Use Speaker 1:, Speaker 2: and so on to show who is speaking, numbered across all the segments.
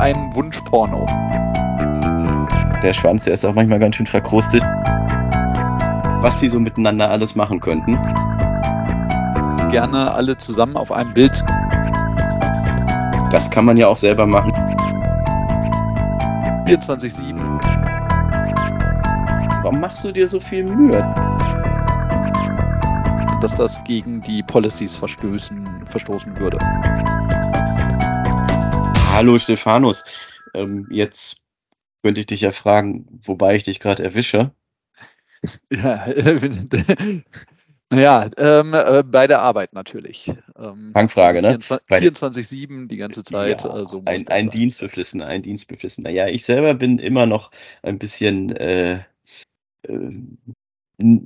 Speaker 1: ein Wunschporno.
Speaker 2: Der Schwanz, der ist auch manchmal ganz schön verkrustet. Was sie so miteinander alles machen könnten.
Speaker 1: Gerne alle zusammen auf einem Bild.
Speaker 2: Das kann man ja auch selber machen.
Speaker 1: 24-7.
Speaker 2: Warum machst du dir so viel Mühe?
Speaker 1: Dass das gegen die Policies verstößen, verstoßen würde.
Speaker 2: Hallo Stefanus. Ähm, jetzt könnte ich dich ja fragen, wobei ich dich gerade erwische.
Speaker 1: Ja, naja, ähm, äh, bei der Arbeit natürlich.
Speaker 2: Ähm, Fangfrage,
Speaker 1: also 24-7 ne? die ganze Zeit.
Speaker 2: Ja, also ein ein Dienstbeflissener, ein Dienstbeflissener. Ja, ich selber bin immer noch ein bisschen, äh, äh,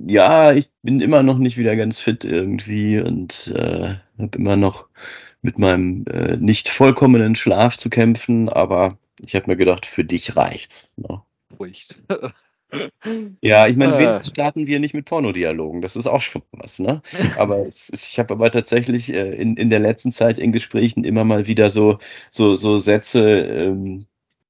Speaker 2: ja, ich bin immer noch nicht wieder ganz fit irgendwie und äh, habe immer noch mit meinem äh, nicht vollkommenen Schlaf zu kämpfen, aber ich habe mir gedacht, für dich reicht's. Ne?
Speaker 1: Ruhig.
Speaker 2: Ja, ich meine, äh. wenigstens starten wir nicht mit Pornodialogen. Das ist auch schon was, ne? Aber es, ich habe aber tatsächlich äh, in, in der letzten Zeit in Gesprächen immer mal wieder so, so, so Sätze ähm,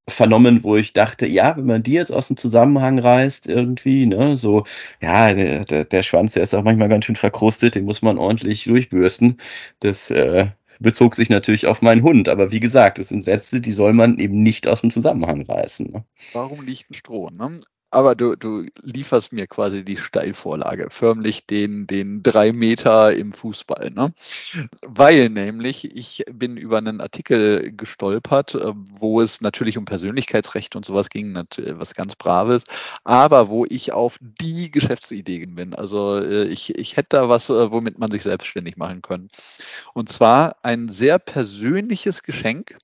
Speaker 2: vernommen, wo ich dachte, ja, wenn man die jetzt aus dem Zusammenhang reißt, irgendwie, ne, so, ja, der, der Schwanz, der ist auch manchmal ganz schön verkrustet, den muss man ordentlich durchbürsten. Das äh, bezog sich natürlich auf meinen Hund, aber wie gesagt, das sind Sätze, die soll man eben nicht aus dem Zusammenhang reißen. Ne?
Speaker 1: Warum liegt ein Stroh? Ne? Aber du, du lieferst mir quasi die Steilvorlage, förmlich den, den drei Meter im Fußball. Ne? Weil nämlich ich bin über einen Artikel gestolpert, äh, wo es natürlich um Persönlichkeitsrecht und sowas ging, was ganz Braves, aber wo ich auf die Geschäftsidee bin. Also äh, ich, ich hätte da was, äh, womit man sich selbstständig machen kann. Und zwar ein sehr persönliches Geschenk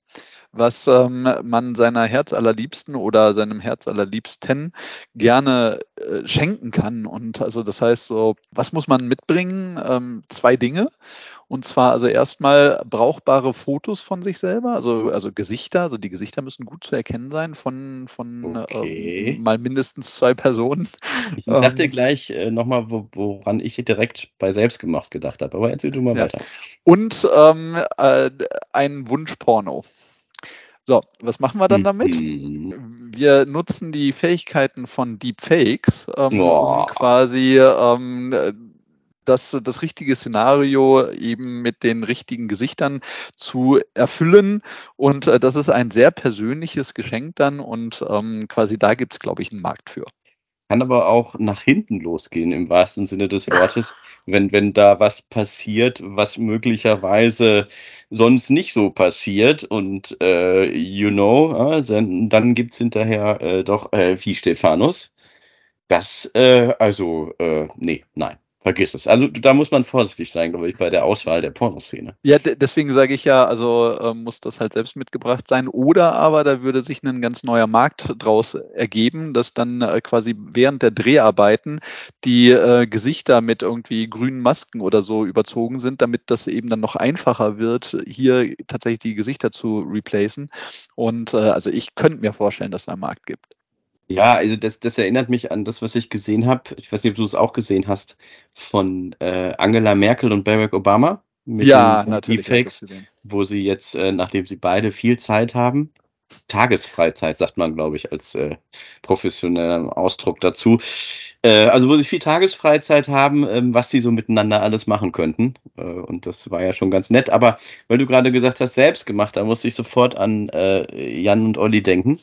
Speaker 1: was ähm, man seiner Herzallerliebsten oder seinem Herzallerliebsten gerne äh, schenken kann. Und also das heißt so, was muss man mitbringen? Ähm, zwei Dinge. Und zwar also erstmal brauchbare Fotos von sich selber, also, also Gesichter, also die Gesichter müssen gut zu erkennen sein von, von okay. ähm, mal mindestens zwei Personen.
Speaker 2: Ich dachte ähm, gleich äh, nochmal, wo, woran ich direkt bei selbstgemacht gedacht habe, aber erzähl du mal ja. weiter.
Speaker 1: Und ähm, äh, ein Wunschporno. So, was machen wir dann damit? Mhm. Wir nutzen die Fähigkeiten von Deepfakes, ähm, um quasi ähm, das, das richtige Szenario eben mit den richtigen Gesichtern zu erfüllen. Und äh, das ist ein sehr persönliches Geschenk dann und ähm, quasi da gibt es, glaube ich, einen Markt für.
Speaker 2: Kann aber auch nach hinten losgehen, im wahrsten Sinne des Wortes, wenn, wenn da was passiert, was möglicherweise sonst nicht so passiert und äh, you know, dann, dann gibt's hinterher äh, doch äh, wie Stephanus. Das, äh, also, äh, nee, nein. Vergiss es. Also da muss man vorsichtig sein, glaube ich, bei der Auswahl der Pornoszene.
Speaker 1: Ja, deswegen sage ich ja, also äh, muss das halt selbst mitgebracht sein. Oder aber da würde sich ein ganz neuer Markt draus ergeben, dass dann äh, quasi während der Dreharbeiten die äh, Gesichter mit irgendwie grünen Masken oder so überzogen sind, damit das eben dann noch einfacher wird, hier tatsächlich die Gesichter zu replacen. Und äh, also ich könnte mir vorstellen, dass es einen Markt gibt.
Speaker 2: Ja, also das, das erinnert mich an das, was ich gesehen habe. Ich weiß nicht, ob du es auch gesehen hast, von äh, Angela Merkel und Barack Obama
Speaker 1: mit ja, den Deepfakes,
Speaker 2: wo sie jetzt, äh, nachdem sie beide viel Zeit haben, Tagesfreizeit sagt man, glaube ich, als äh, professioneller Ausdruck dazu. Äh, also wo sie viel Tagesfreizeit haben, ähm, was sie so miteinander alles machen könnten. Äh, und das war ja schon ganz nett. Aber weil du gerade gesagt hast, selbst gemacht, da musste ich sofort an äh, Jan und Olli denken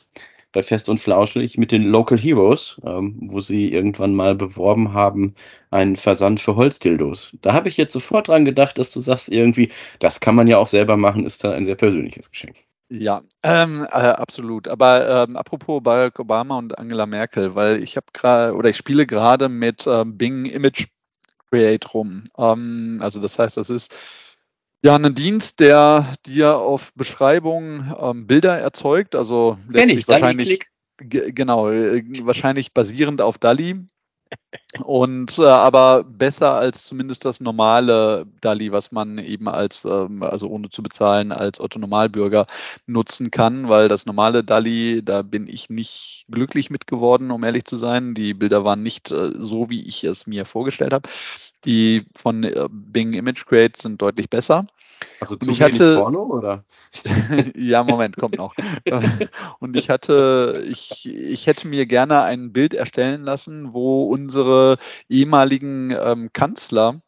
Speaker 2: bei Fest und Flauschig mit den Local Heroes, ähm, wo sie irgendwann mal beworben haben, einen Versand für Holzdildos. Da habe ich jetzt sofort dran gedacht, dass du sagst irgendwie, das kann man ja auch selber machen, ist dann ein sehr persönliches Geschenk.
Speaker 1: Ja, ähm, äh, absolut. Aber ähm, apropos Barack Obama und Angela Merkel, weil ich habe gerade oder ich spiele gerade mit ähm, Bing Image Create rum. Ähm, also das heißt, das ist ja, ein Dienst, der dir auf Beschreibung ähm, Bilder erzeugt, also letztlich ich, wahrscheinlich genau, äh, wahrscheinlich basierend auf DALI. Und äh, aber besser als zumindest das normale DALI, was man eben als, ähm, also ohne zu bezahlen, als Otto Normalbürger nutzen kann, weil das normale DALI, da bin ich nicht glücklich mit geworden, um ehrlich zu sein. Die Bilder waren nicht äh, so, wie ich es mir vorgestellt habe. Die von äh, Bing Image Create sind deutlich besser.
Speaker 2: Also
Speaker 1: Und
Speaker 2: zu
Speaker 1: ich
Speaker 2: wenig
Speaker 1: hatte-
Speaker 2: Porno oder?
Speaker 1: ja, Moment, kommt noch. Und ich hatte, ich, ich hätte mir gerne ein Bild erstellen lassen, wo unsere ehemaligen ähm, Kanzler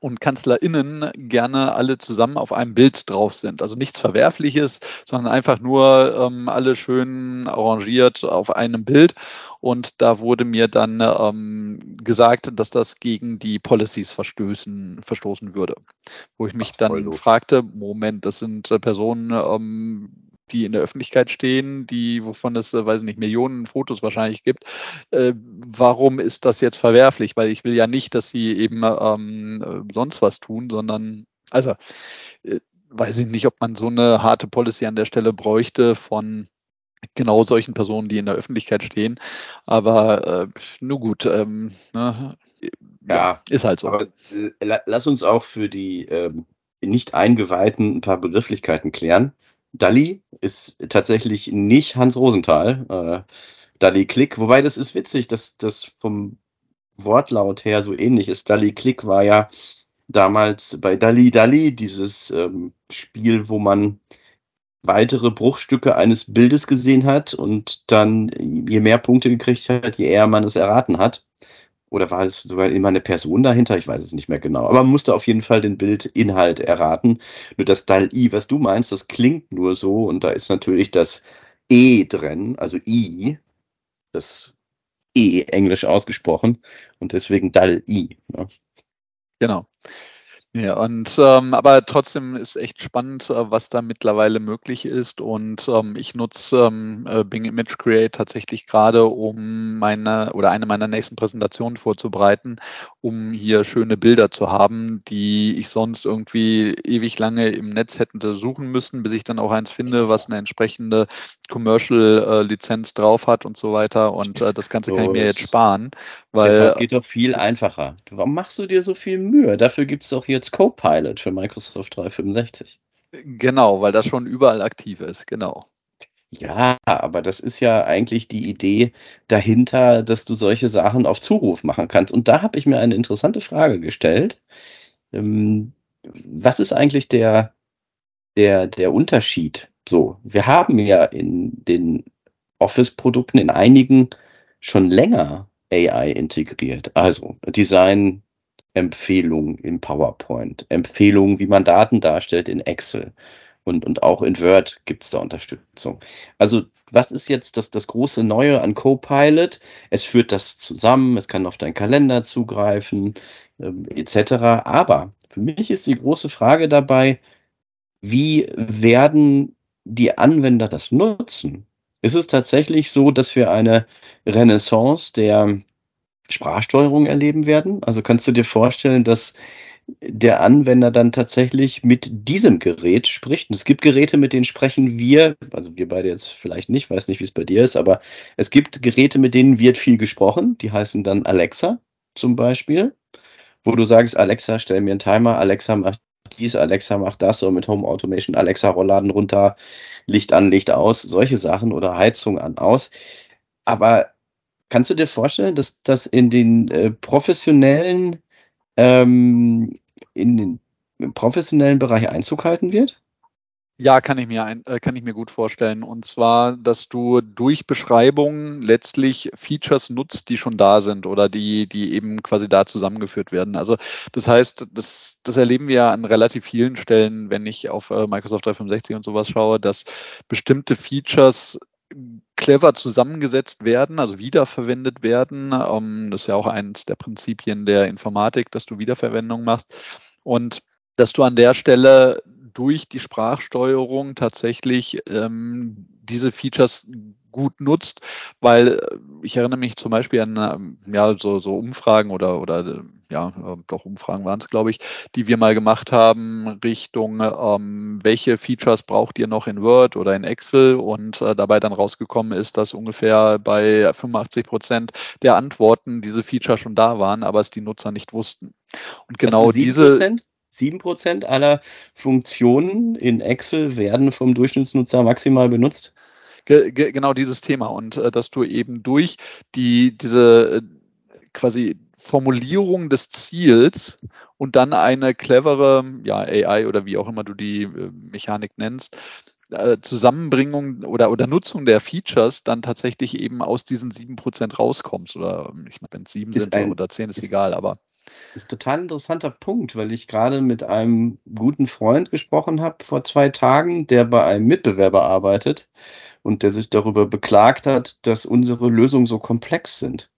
Speaker 1: und KanzlerInnen gerne alle zusammen auf einem Bild drauf sind. Also nichts Verwerfliches, sondern einfach nur ähm, alle schön arrangiert auf einem Bild. Und da wurde mir dann ähm, gesagt, dass das gegen die Policies verstößen, verstoßen würde. Wo ich mich
Speaker 2: Ach,
Speaker 1: dann fragte, Moment, das sind äh, Personen, ähm, die in der Öffentlichkeit stehen, die, wovon es, äh, weiß nicht, Millionen Fotos wahrscheinlich gibt. Äh, warum ist das jetzt verwerflich? Weil ich will ja nicht, dass sie eben ähm, äh, sonst was tun, sondern, also, äh, weiß ich nicht, ob man so eine harte Policy an der Stelle bräuchte von genau solchen Personen, die in der Öffentlichkeit stehen. Aber äh, nur gut, ähm, ne, ja,
Speaker 2: Ja,
Speaker 1: ist halt so.
Speaker 2: Aber äh, la lass uns auch für die ähm, Nicht-Eingeweihten ein paar Begrifflichkeiten klären. Dalli ist tatsächlich nicht Hans Rosenthal, äh, Dalli Klick, wobei das ist witzig, dass das vom Wortlaut her so ähnlich ist. Dalli Klick war ja damals bei Dalli Dalli, dieses ähm, Spiel, wo man weitere Bruchstücke eines Bildes gesehen hat und dann je mehr Punkte gekriegt hat, je eher man es erraten hat. Oder war es sogar immer eine Person dahinter? Ich weiß es nicht mehr genau. Aber man musste auf jeden Fall den Bildinhalt erraten. Nur das Dal-I, was du meinst, das klingt nur so und da ist natürlich das E drin, also I, das E englisch ausgesprochen und deswegen Dal-I. Ne?
Speaker 1: Genau. Ja, und ähm, aber trotzdem ist echt spannend, äh, was da mittlerweile möglich ist. Und ähm, ich nutze ähm, äh, Bing Image Create tatsächlich gerade, um meine oder eine meiner nächsten Präsentationen vorzubereiten, um hier schöne Bilder zu haben, die ich sonst irgendwie ewig lange im Netz hätte suchen müssen, bis ich dann auch eins finde, was eine entsprechende Commercial-Lizenz drauf hat und so weiter. Und äh, das Ganze kann ich mir jetzt sparen, weil
Speaker 2: Stefan, es geht doch viel einfacher. Warum machst du dir so viel Mühe? Dafür gibt es doch jetzt Copilot für Microsoft 365.
Speaker 1: Genau, weil das schon überall aktiv ist, genau.
Speaker 2: Ja, aber das ist ja eigentlich die Idee dahinter, dass du solche Sachen auf Zuruf machen kannst. Und da habe ich mir eine interessante Frage gestellt. Ähm, was ist eigentlich der, der, der Unterschied? So, wir haben ja in den Office-Produkten in einigen schon länger AI integriert. Also Design, Empfehlungen in PowerPoint, Empfehlungen, wie man Daten darstellt in Excel. Und, und auch in Word gibt es da Unterstützung. Also, was ist jetzt das, das große Neue an Copilot? Es führt das zusammen, es kann auf deinen Kalender zugreifen, ähm, etc. Aber für mich ist die große Frage dabei, wie werden die Anwender das nutzen? Ist es tatsächlich so, dass wir eine Renaissance der Sprachsteuerung erleben werden? Also kannst du dir vorstellen, dass der Anwender dann tatsächlich mit diesem Gerät spricht. Und es gibt Geräte, mit denen sprechen wir, also wir beide jetzt vielleicht nicht, weiß nicht, wie es bei dir ist, aber es gibt Geräte, mit denen wird viel gesprochen. Die heißen dann Alexa zum Beispiel, wo du sagst, Alexa, stell mir einen Timer, Alexa macht dies, Alexa macht das, oder mit Home Automation, Alexa Rollladen runter, Licht an, Licht aus, solche Sachen oder Heizung an, aus. Aber kannst du dir vorstellen, dass das in den äh, professionellen ähm, in den professionellen Bereich Einzug halten wird?
Speaker 1: Ja, kann ich mir ein, äh, kann ich mir gut vorstellen. Und zwar, dass du durch Beschreibungen letztlich Features nutzt, die schon da sind oder die, die eben quasi da zusammengeführt werden. Also das heißt, das, das erleben wir ja an relativ vielen Stellen, wenn ich auf äh, Microsoft 365 und sowas schaue, dass bestimmte Features clever zusammengesetzt werden, also wiederverwendet werden. Ähm, das ist ja auch eines der Prinzipien der Informatik, dass du Wiederverwendung machst. Und dass du an der Stelle durch die Sprachsteuerung tatsächlich ähm, diese Features gut nutzt, weil ich erinnere mich zum Beispiel an ja, so, so Umfragen oder, oder ja, doch Umfragen waren es, glaube ich, die wir mal gemacht haben Richtung, ähm, welche Features braucht ihr noch in Word oder in Excel und äh, dabei dann rausgekommen ist, dass ungefähr bei 85 Prozent der Antworten diese Features schon da waren, aber es die Nutzer nicht wussten. Und genau
Speaker 2: also
Speaker 1: diese
Speaker 2: 7% aller Funktionen in Excel werden vom Durchschnittsnutzer maximal benutzt.
Speaker 1: Ge ge genau dieses Thema und äh, dass du eben durch die diese äh, quasi Formulierung des Ziels und dann eine clevere ja, AI oder wie auch immer du die äh, Mechanik nennst, äh, Zusammenbringung oder, oder Nutzung der Features dann tatsächlich eben aus diesen sieben Prozent rauskommst. Oder ich meine, wenn es sieben sind ein, oder zehn, ist, ist egal, aber.
Speaker 2: Ist ein total interessanter Punkt, weil ich gerade mit einem guten Freund gesprochen habe vor zwei Tagen, der bei einem Mitbewerber arbeitet und der sich darüber beklagt hat, dass unsere Lösungen so komplex sind.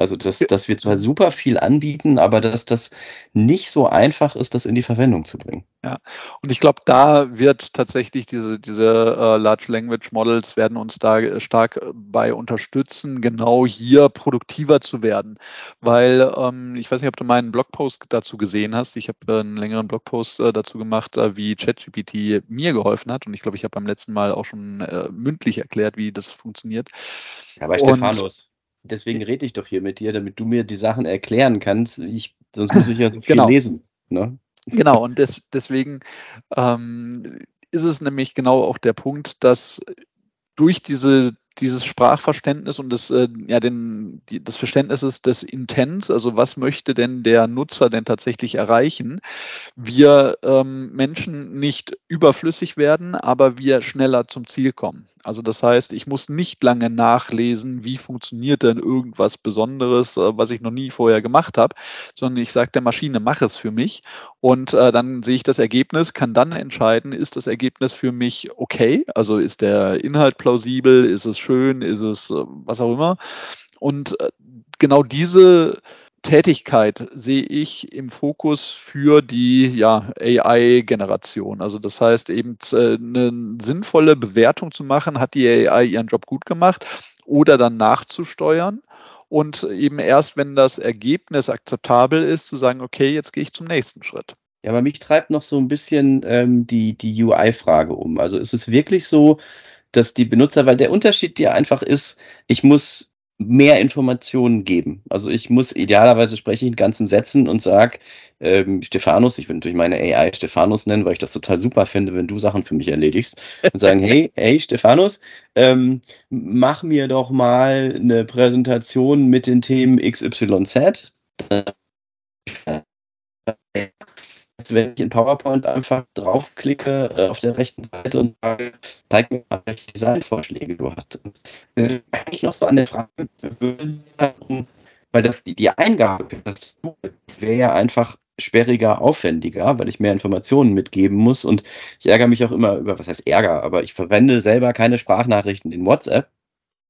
Speaker 2: Also, dass, dass wir zwar super viel anbieten, aber dass das nicht so einfach ist, das in die Verwendung zu bringen.
Speaker 1: Ja, und ich glaube, da wird tatsächlich diese, diese äh, Large Language Models werden uns da stark bei unterstützen, genau hier produktiver zu werden. Weil ähm, ich weiß nicht, ob du meinen Blogpost dazu gesehen hast. Ich habe äh, einen längeren Blogpost äh, dazu gemacht, äh, wie ChatGPT mir geholfen hat. Und ich glaube, ich habe beim letzten Mal auch schon äh, mündlich erklärt, wie das funktioniert.
Speaker 2: Ja, bei Stefanus. Deswegen rede ich doch hier mit dir, damit du mir die Sachen erklären kannst. Ich, sonst muss ich ja so viel genau. lesen. Ne?
Speaker 1: Genau, und des, deswegen ähm, ist es nämlich genau auch der Punkt, dass durch diese dieses Sprachverständnis und das, äh, ja, den, die, das Verständnisses des Intents, also was möchte denn der Nutzer denn tatsächlich erreichen, wir ähm, Menschen nicht überflüssig werden, aber wir schneller zum Ziel kommen. Also das heißt, ich muss nicht lange nachlesen, wie funktioniert denn irgendwas Besonderes, äh, was ich noch nie vorher gemacht habe, sondern ich sage der Maschine, mach es für mich. Und äh, dann sehe ich das Ergebnis, kann dann entscheiden, ist das Ergebnis für mich okay, also ist der Inhalt plausibel, ist es schön, ist es äh, was auch immer. Und äh, genau diese Tätigkeit sehe ich im Fokus für die ja, AI-Generation. Also das heißt eben äh, eine sinnvolle Bewertung zu machen, hat die AI ihren Job gut gemacht oder dann nachzusteuern und eben erst, wenn das Ergebnis akzeptabel ist, zu sagen, okay, jetzt gehe ich zum nächsten Schritt.
Speaker 2: Ja, aber mich treibt noch so ein bisschen ähm, die, die UI-Frage um. Also ist es wirklich so, dass die Benutzer, weil der Unterschied dir einfach ist, ich muss mehr Informationen geben. Also ich muss idealerweise spreche ich in ganzen Sätzen und sag ähm, Stephanus, ich will natürlich meine AI Stephanus nennen, weil ich das total super finde, wenn du Sachen für mich erledigst und sagen, hey, hey Stephanus, ähm, mach mir doch mal eine Präsentation mit den Themen XYZ als wenn ich in PowerPoint einfach draufklicke äh, auf der rechten Seite und sage, zeig mir mal, welche Designvorschläge du hast. Äh, eigentlich noch so an der Frage, weil das die, die Eingabe für das wäre ja einfach sperriger, aufwendiger, weil ich mehr Informationen mitgeben muss und ich ärgere mich auch immer über, was heißt Ärger, aber ich verwende selber keine Sprachnachrichten in WhatsApp,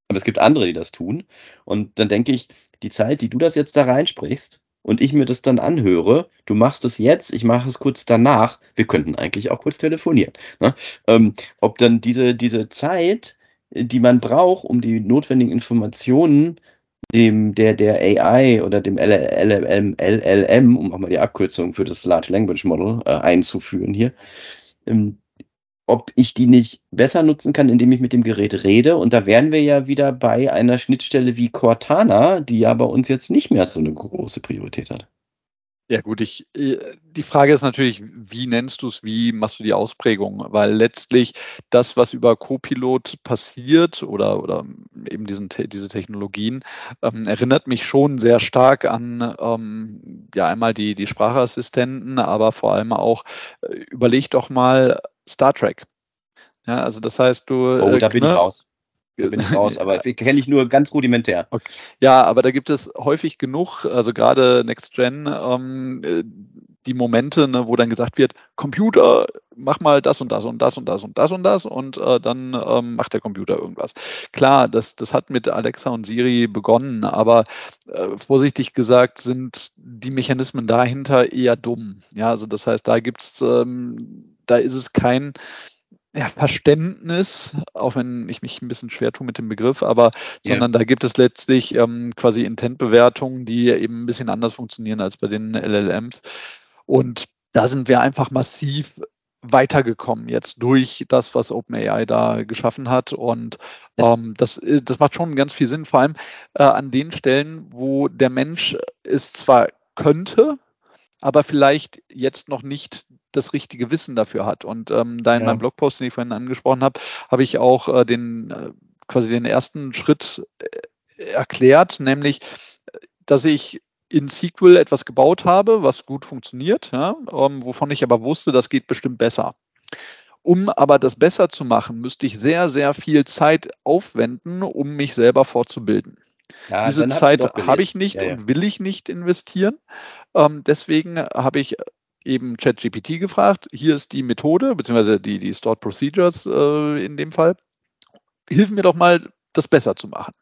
Speaker 2: aber es gibt andere, die das tun und dann denke ich, die Zeit, die du das jetzt da reinsprichst, und ich mir das dann anhöre, du machst es jetzt, ich mache es kurz danach, wir könnten eigentlich auch kurz telefonieren. Ne? Ähm, ob dann diese, diese Zeit, die man braucht, um die notwendigen Informationen dem, der, der AI oder dem LLM, LLM, um auch mal die Abkürzung für das Large Language Model äh, einzuführen hier, ähm, ob ich die nicht besser nutzen kann, indem ich mit dem Gerät rede. Und da wären wir ja wieder bei einer Schnittstelle wie Cortana, die ja bei uns jetzt nicht mehr so eine große Priorität hat.
Speaker 1: Ja gut, ich, äh, die Frage ist natürlich, wie nennst du es, wie machst du die Ausprägung? Weil letztlich das, was über Copilot passiert oder, oder eben diesen, diese Technologien, ähm, erinnert mich schon sehr stark an ähm, ja einmal die, die Sprachassistenten, aber vor allem auch, äh, überleg doch mal Star Trek. Ja, also das heißt, du.
Speaker 2: Oh, da bin ne? ich raus. Da bin ich raus, aber kenne ich nur ganz rudimentär.
Speaker 1: Okay. Ja, aber da gibt es häufig genug, also gerade Next Gen, ähm, äh, die Momente, ne, wo dann gesagt wird, Computer, mach mal das und das und das und das und das und das und äh, dann ähm, macht der Computer irgendwas. Klar, das, das hat mit Alexa und Siri begonnen, aber äh, vorsichtig gesagt sind die Mechanismen dahinter eher dumm. Ja, also das heißt, da gibt's, ähm, da ist es kein ja, Verständnis, auch wenn ich mich ein bisschen schwer tue mit dem Begriff, aber yeah. sondern da gibt es letztlich ähm, quasi Intent-Bewertungen, die eben ein bisschen anders funktionieren als bei den LLMs. Und da sind wir einfach massiv weitergekommen jetzt durch das, was OpenAI da geschaffen hat. Und ähm, das, äh, das macht schon ganz viel Sinn, vor allem äh, an den Stellen, wo der Mensch es zwar könnte, aber vielleicht jetzt noch nicht das richtige Wissen dafür hat. Und ähm, da in ja. meinem Blogpost, den ich vorhin angesprochen habe, habe ich auch äh, den äh, quasi den ersten Schritt äh, erklärt, nämlich, dass ich in SQL etwas gebaut habe, was gut funktioniert, ja, ähm, wovon ich aber wusste, das geht bestimmt besser. Um aber das besser zu machen, müsste ich sehr, sehr viel Zeit aufwenden, um mich selber fortzubilden. Ja, Diese Zeit habe ich nicht ja, ja. und will ich nicht investieren. Ähm, deswegen habe ich eben ChatGPT gefragt. Hier ist die Methode, beziehungsweise die, die Stored Procedures äh, in dem Fall. Hilf mir doch mal, das besser zu machen.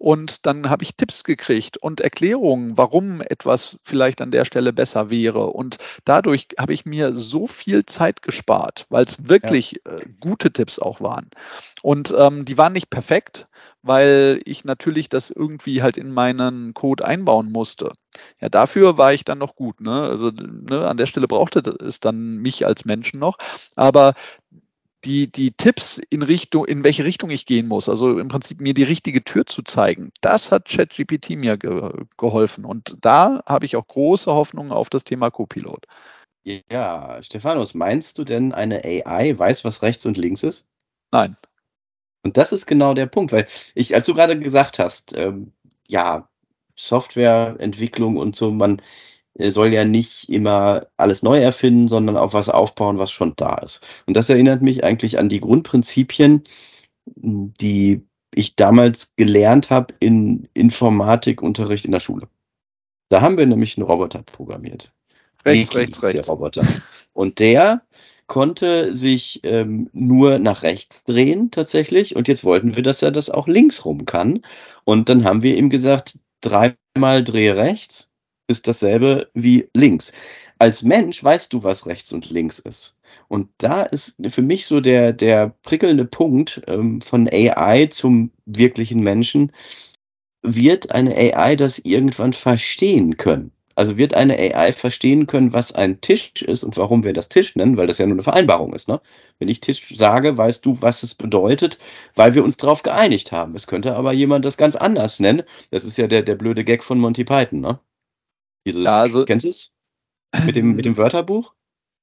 Speaker 1: Und dann habe ich Tipps gekriegt und Erklärungen, warum etwas vielleicht an der Stelle besser wäre. Und dadurch habe ich mir so viel Zeit gespart, weil es wirklich ja. äh, gute Tipps auch waren. Und ähm, die waren nicht perfekt, weil ich natürlich das irgendwie halt in meinen Code einbauen musste. Ja, dafür war ich dann noch gut. Ne? Also ne, an der Stelle brauchte es dann mich als Menschen noch. Aber die, die Tipps in Richtung, in welche Richtung ich gehen muss, also im Prinzip mir die richtige Tür zu zeigen, das hat ChatGPT mir ge geholfen. Und da habe ich auch große Hoffnungen auf das Thema Copilot.
Speaker 2: Ja, Stephanus, meinst du denn, eine AI weiß, was rechts und links ist?
Speaker 1: Nein.
Speaker 2: Und das ist genau der Punkt, weil ich, als du gerade gesagt hast, ähm, ja, Softwareentwicklung und so, man, soll ja nicht immer alles neu erfinden, sondern auf was aufbauen, was schon da ist. Und das erinnert mich eigentlich an die Grundprinzipien, die ich damals gelernt habe in Informatikunterricht in der Schule. Da haben wir nämlich einen Roboter programmiert.
Speaker 1: Rechts, Neki rechts, rechts.
Speaker 2: Der Roboter. Und der konnte sich ähm, nur nach rechts drehen tatsächlich. Und jetzt wollten wir, dass er das auch links rum kann. Und dann haben wir ihm gesagt, dreimal drehe rechts ist dasselbe wie links. Als Mensch weißt du, was rechts und links ist. Und da ist für mich so der, der prickelnde Punkt ähm, von AI zum wirklichen Menschen. Wird eine AI das irgendwann verstehen können? Also wird eine AI verstehen können, was ein Tisch ist und warum wir das Tisch nennen, weil das ja nur eine Vereinbarung ist. Ne? Wenn ich Tisch sage, weißt du, was es bedeutet, weil wir uns darauf geeinigt haben. Es könnte aber jemand das ganz anders nennen. Das ist ja der, der blöde Gag von Monty Python. Ne? Dieses, ja, also, kennst du es? Mit dem, mit dem Wörterbuch?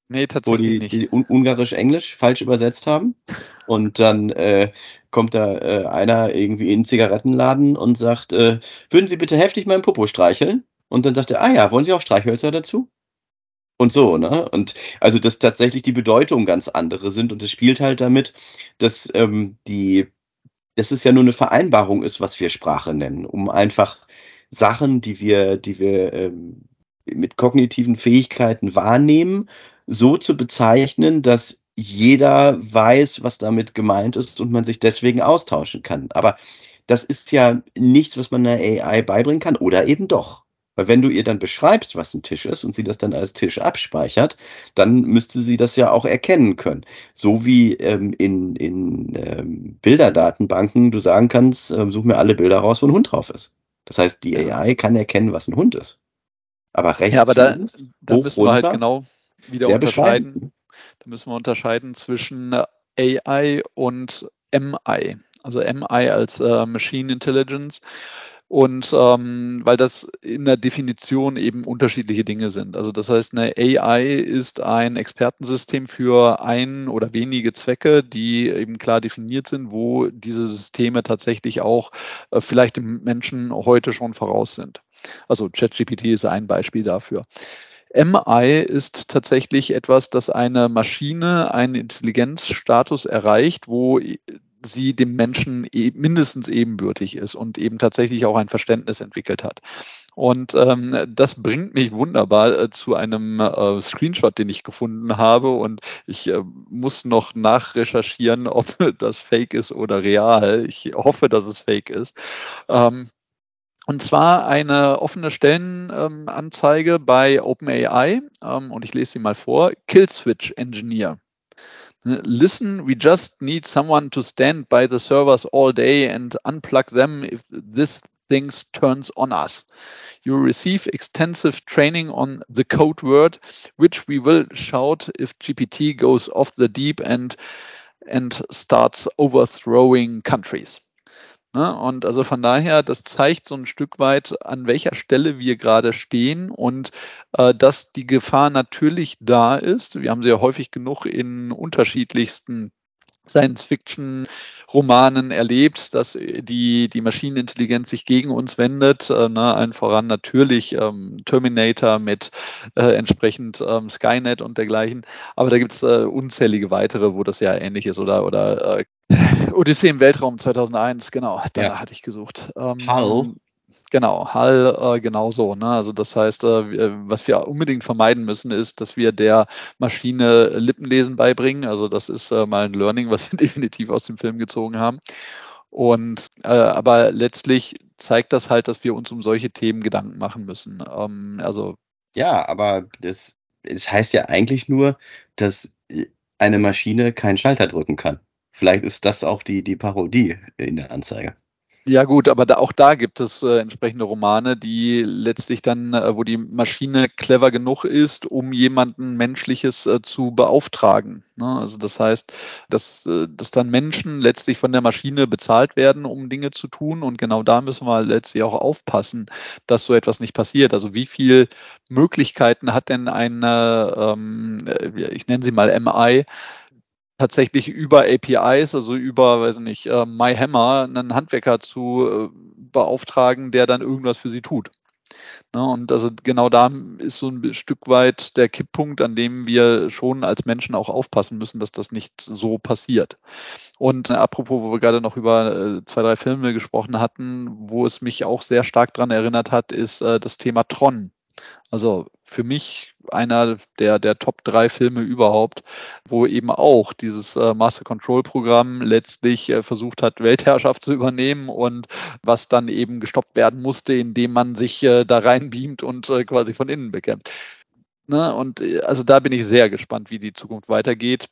Speaker 1: Nee, tatsächlich wo die, nicht.
Speaker 2: die Ungarisch-Englisch falsch übersetzt haben. Und dann äh, kommt da äh, einer irgendwie in den Zigarettenladen und sagt, äh, würden Sie bitte heftig meinen Popo streicheln? Und dann sagt er, ah ja, wollen Sie auch Streichhölzer dazu? Und so, ne? Und also, dass tatsächlich die Bedeutung ganz andere sind und es spielt halt damit, dass ähm, die, dass es ja nur eine Vereinbarung ist, was wir Sprache nennen, um einfach Sachen, die wir, die wir ähm, mit kognitiven Fähigkeiten wahrnehmen, so zu bezeichnen, dass jeder weiß, was damit gemeint ist und man sich deswegen austauschen kann. Aber das ist ja nichts, was man einer AI beibringen kann oder eben doch. Weil wenn du ihr dann beschreibst, was ein Tisch ist und sie das dann als Tisch abspeichert, dann müsste sie das ja auch erkennen können. So wie ähm, in, in ähm, Bilderdatenbanken du sagen kannst, äh, such mir alle Bilder raus, wo ein Hund drauf ist. Das heißt, die AI kann erkennen, was ein Hund ist. Aber rechts
Speaker 1: ja, aber da, da müssen wir halt genau wieder unterscheiden. Da müssen wir unterscheiden zwischen AI und MI. Also MI als äh, Machine Intelligence und ähm, weil das in der Definition eben unterschiedliche Dinge sind. Also das heißt, eine AI ist ein Expertensystem für ein oder wenige Zwecke, die eben klar definiert sind, wo diese Systeme tatsächlich auch äh, vielleicht dem Menschen heute schon voraus sind. Also ChatGPT ist ein Beispiel dafür. MI ist tatsächlich etwas, das eine Maschine einen Intelligenzstatus erreicht, wo sie dem Menschen e mindestens ebenbürtig ist und eben tatsächlich auch ein Verständnis entwickelt hat. Und ähm, das bringt mich wunderbar äh, zu einem äh, Screenshot, den ich gefunden habe. Und ich äh, muss noch nachrecherchieren, ob das fake ist oder real. Ich hoffe, dass es fake ist. Ähm, und zwar eine offene Stellenanzeige ähm, bei OpenAI. Ähm, und ich lese sie mal vor. Killswitch Engineer. Listen, we just need someone to stand by the servers all day and unplug them if this thing turns on us. You receive extensive training on the code word, which we will shout if GPT goes off the deep end and starts overthrowing countries. Ne? Und also von daher, das zeigt so ein Stück weit, an welcher Stelle wir gerade stehen und äh, dass die Gefahr natürlich da ist. Wir haben sie ja häufig genug in unterschiedlichsten Science-Fiction Romanen erlebt, dass die, die Maschinenintelligenz sich gegen uns wendet. Äh, ne, allen voran natürlich ähm, Terminator mit äh, entsprechend ähm, Skynet und dergleichen. Aber da gibt es äh, unzählige weitere, wo das ja ähnlich ist. Oder, oder äh, Odyssee im Weltraum 2001, genau, da ja. hatte ich gesucht.
Speaker 2: Ähm, Hull.
Speaker 1: Genau, Hall äh, genauso. Ne? Also das heißt, äh, was wir unbedingt vermeiden müssen, ist, dass wir der Maschine Lippenlesen beibringen. Also das ist äh, mal ein Learning, was wir definitiv aus dem Film gezogen haben. Und äh, aber letztlich zeigt das halt, dass wir uns um solche Themen Gedanken machen müssen. Ähm, also
Speaker 2: ja, aber das, das heißt ja eigentlich nur, dass eine Maschine keinen Schalter drücken kann. Vielleicht ist das auch die, die Parodie in der Anzeige.
Speaker 1: Ja gut, aber da, auch da gibt es äh, entsprechende Romane, die letztlich dann, äh, wo die Maschine clever genug ist, um jemanden Menschliches äh, zu beauftragen. Ne? Also das heißt, dass, äh, dass dann Menschen letztlich von der Maschine bezahlt werden, um Dinge zu tun. Und genau da müssen wir letztlich auch aufpassen, dass so etwas nicht passiert. Also wie viel Möglichkeiten hat denn eine, ähm, äh, ich nenne sie mal MI, tatsächlich über APIs, also über, weiß nicht, äh, MyHammer, einen Handwerker zu äh, beauftragen, der dann irgendwas für sie tut. Ne, und also genau da ist so ein Stück weit der Kipppunkt, an dem wir schon als Menschen auch aufpassen müssen, dass das nicht so passiert. Und äh, apropos, wo wir gerade noch über äh, zwei, drei Filme gesprochen hatten, wo es mich auch sehr stark dran erinnert hat, ist äh, das Thema Tron. Also für mich einer der, der Top drei Filme überhaupt, wo eben auch dieses äh, Master Control Programm letztlich äh, versucht hat, Weltherrschaft zu übernehmen und was dann eben gestoppt werden musste, indem man sich äh, da reinbeamt und äh, quasi von innen bekämpft. Ne? Und äh, also da bin ich sehr gespannt, wie die Zukunft weitergeht.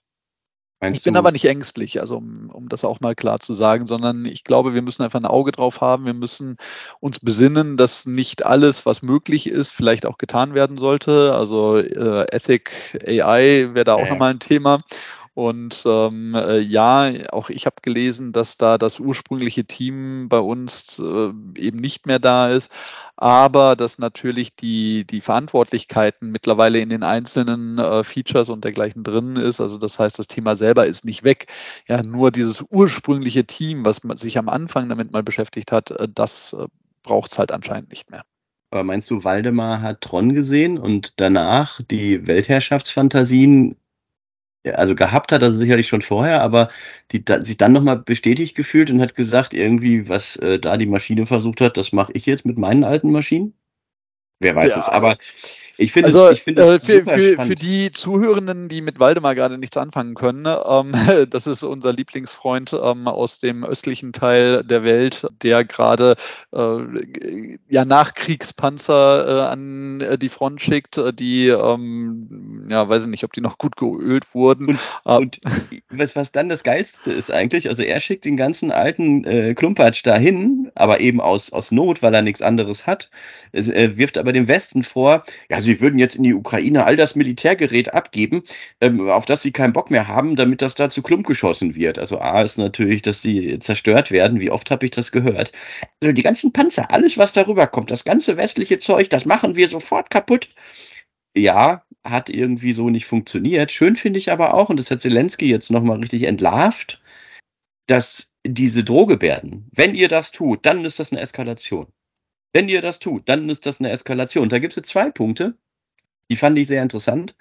Speaker 1: Meinst ich bin aber nicht ängstlich, also um, um das auch mal klar zu sagen, sondern ich glaube, wir müssen einfach ein Auge drauf haben. Wir müssen uns besinnen, dass nicht alles, was möglich ist, vielleicht auch getan werden sollte. Also äh, Ethic AI wäre da auch ja. nochmal ein Thema. Und ähm, äh, ja, auch ich habe gelesen, dass da das ursprüngliche Team bei uns äh, eben nicht mehr da ist, aber dass natürlich die, die Verantwortlichkeiten mittlerweile in den einzelnen äh, Features und dergleichen drin ist. Also das heißt, das Thema selber ist nicht weg. Ja, nur dieses ursprüngliche Team, was man sich am Anfang damit mal beschäftigt hat, äh, das äh, braucht es halt anscheinend nicht mehr.
Speaker 2: Aber meinst du, Waldemar hat Tron gesehen und danach die Weltherrschaftsfantasien also gehabt hat er sicherlich schon vorher, aber die, da, sich dann nochmal bestätigt gefühlt und hat gesagt, irgendwie, was äh, da die Maschine versucht hat, das mache ich jetzt mit meinen alten Maschinen? Wer weiß ja. es, aber ich finde
Speaker 1: also, es, ich finde äh, für, für, für, die Zuhörenden, die mit Waldemar gerade nichts anfangen können, ähm, das ist unser Lieblingsfreund ähm, aus dem östlichen Teil der Welt, der gerade äh, ja Nachkriegspanzer äh, an äh, die Front schickt, äh, die ähm, ja weiß ich nicht, ob die noch gut geölt wurden.
Speaker 2: Und, ähm, und was, was dann das Geilste ist eigentlich, also er schickt den ganzen alten äh, Klumpatsch dahin, aber eben aus, aus Not, weil er nichts anderes hat, es, wirft aber dem Westen vor, ja, sie würden jetzt in die Ukraine all das Militärgerät abgeben, ähm, auf das sie keinen Bock mehr haben, damit das da zu Klump geschossen wird. Also A ist natürlich, dass sie zerstört werden. Wie oft habe ich das gehört? Also die ganzen Panzer, alles, was darüber kommt, das ganze westliche Zeug, das machen wir sofort kaputt. Ja, hat irgendwie so nicht funktioniert. Schön finde ich aber auch, und das hat Zelensky jetzt nochmal richtig entlarvt, dass diese Drohgebärden, wenn ihr das tut, dann ist das eine Eskalation. Wenn ihr das tut, dann ist das eine Eskalation. Da gibt es zwei Punkte. Die fand ich sehr interessant.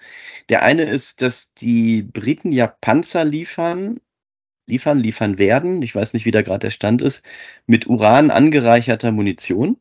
Speaker 2: Der eine ist, dass die Briten ja Panzer liefern, liefern, liefern werden. Ich weiß nicht, wie da gerade der Stand ist, mit Uran angereicherter Munition.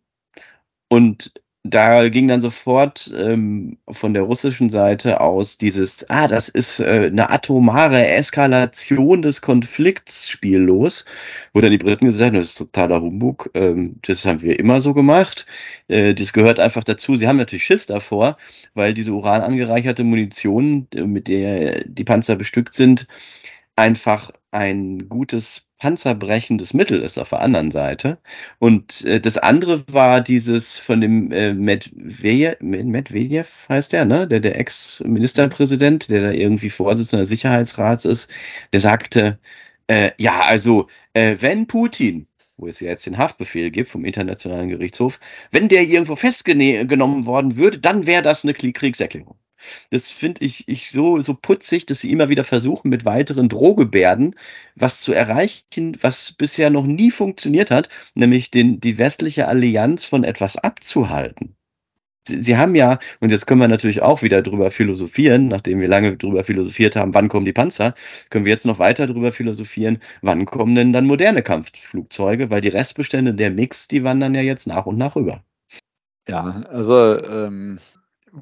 Speaker 2: Und da ging dann sofort ähm, von der russischen Seite aus dieses, ah, das ist äh, eine atomare Eskalation des Konflikts Spiel los, wo dann die Briten gesagt haben, das ist totaler Humbug, ähm, das haben wir immer so gemacht, äh, das gehört einfach dazu. Sie haben natürlich Schiss davor, weil diese uran angereicherte Munition, äh, mit der die Panzer bestückt sind, einfach ein gutes panzerbrechendes Mittel ist auf der anderen Seite. Und äh, das andere war dieses von dem äh, Medvedev, Medvedev heißt der, ne? Der, der Ex-Ministerpräsident, der da irgendwie Vorsitzender des Sicherheitsrats ist, der sagte, äh, ja, also äh, wenn Putin wo es ja jetzt den Haftbefehl gibt vom Internationalen Gerichtshof, wenn der irgendwo festgenommen worden würde, dann wäre das eine Kriegserklärung. Das finde ich, ich so, so putzig, dass sie immer wieder versuchen, mit weiteren Drohgebärden was zu erreichen, was bisher noch nie funktioniert hat, nämlich den, die westliche Allianz von etwas abzuhalten. Sie, haben ja, und jetzt können wir natürlich auch wieder drüber philosophieren, nachdem wir lange drüber philosophiert haben, wann kommen die Panzer, können wir jetzt noch weiter drüber philosophieren, wann kommen denn dann moderne Kampfflugzeuge, weil die Restbestände der Mix, die wandern ja jetzt nach und nach rüber.
Speaker 1: Ja, also ähm,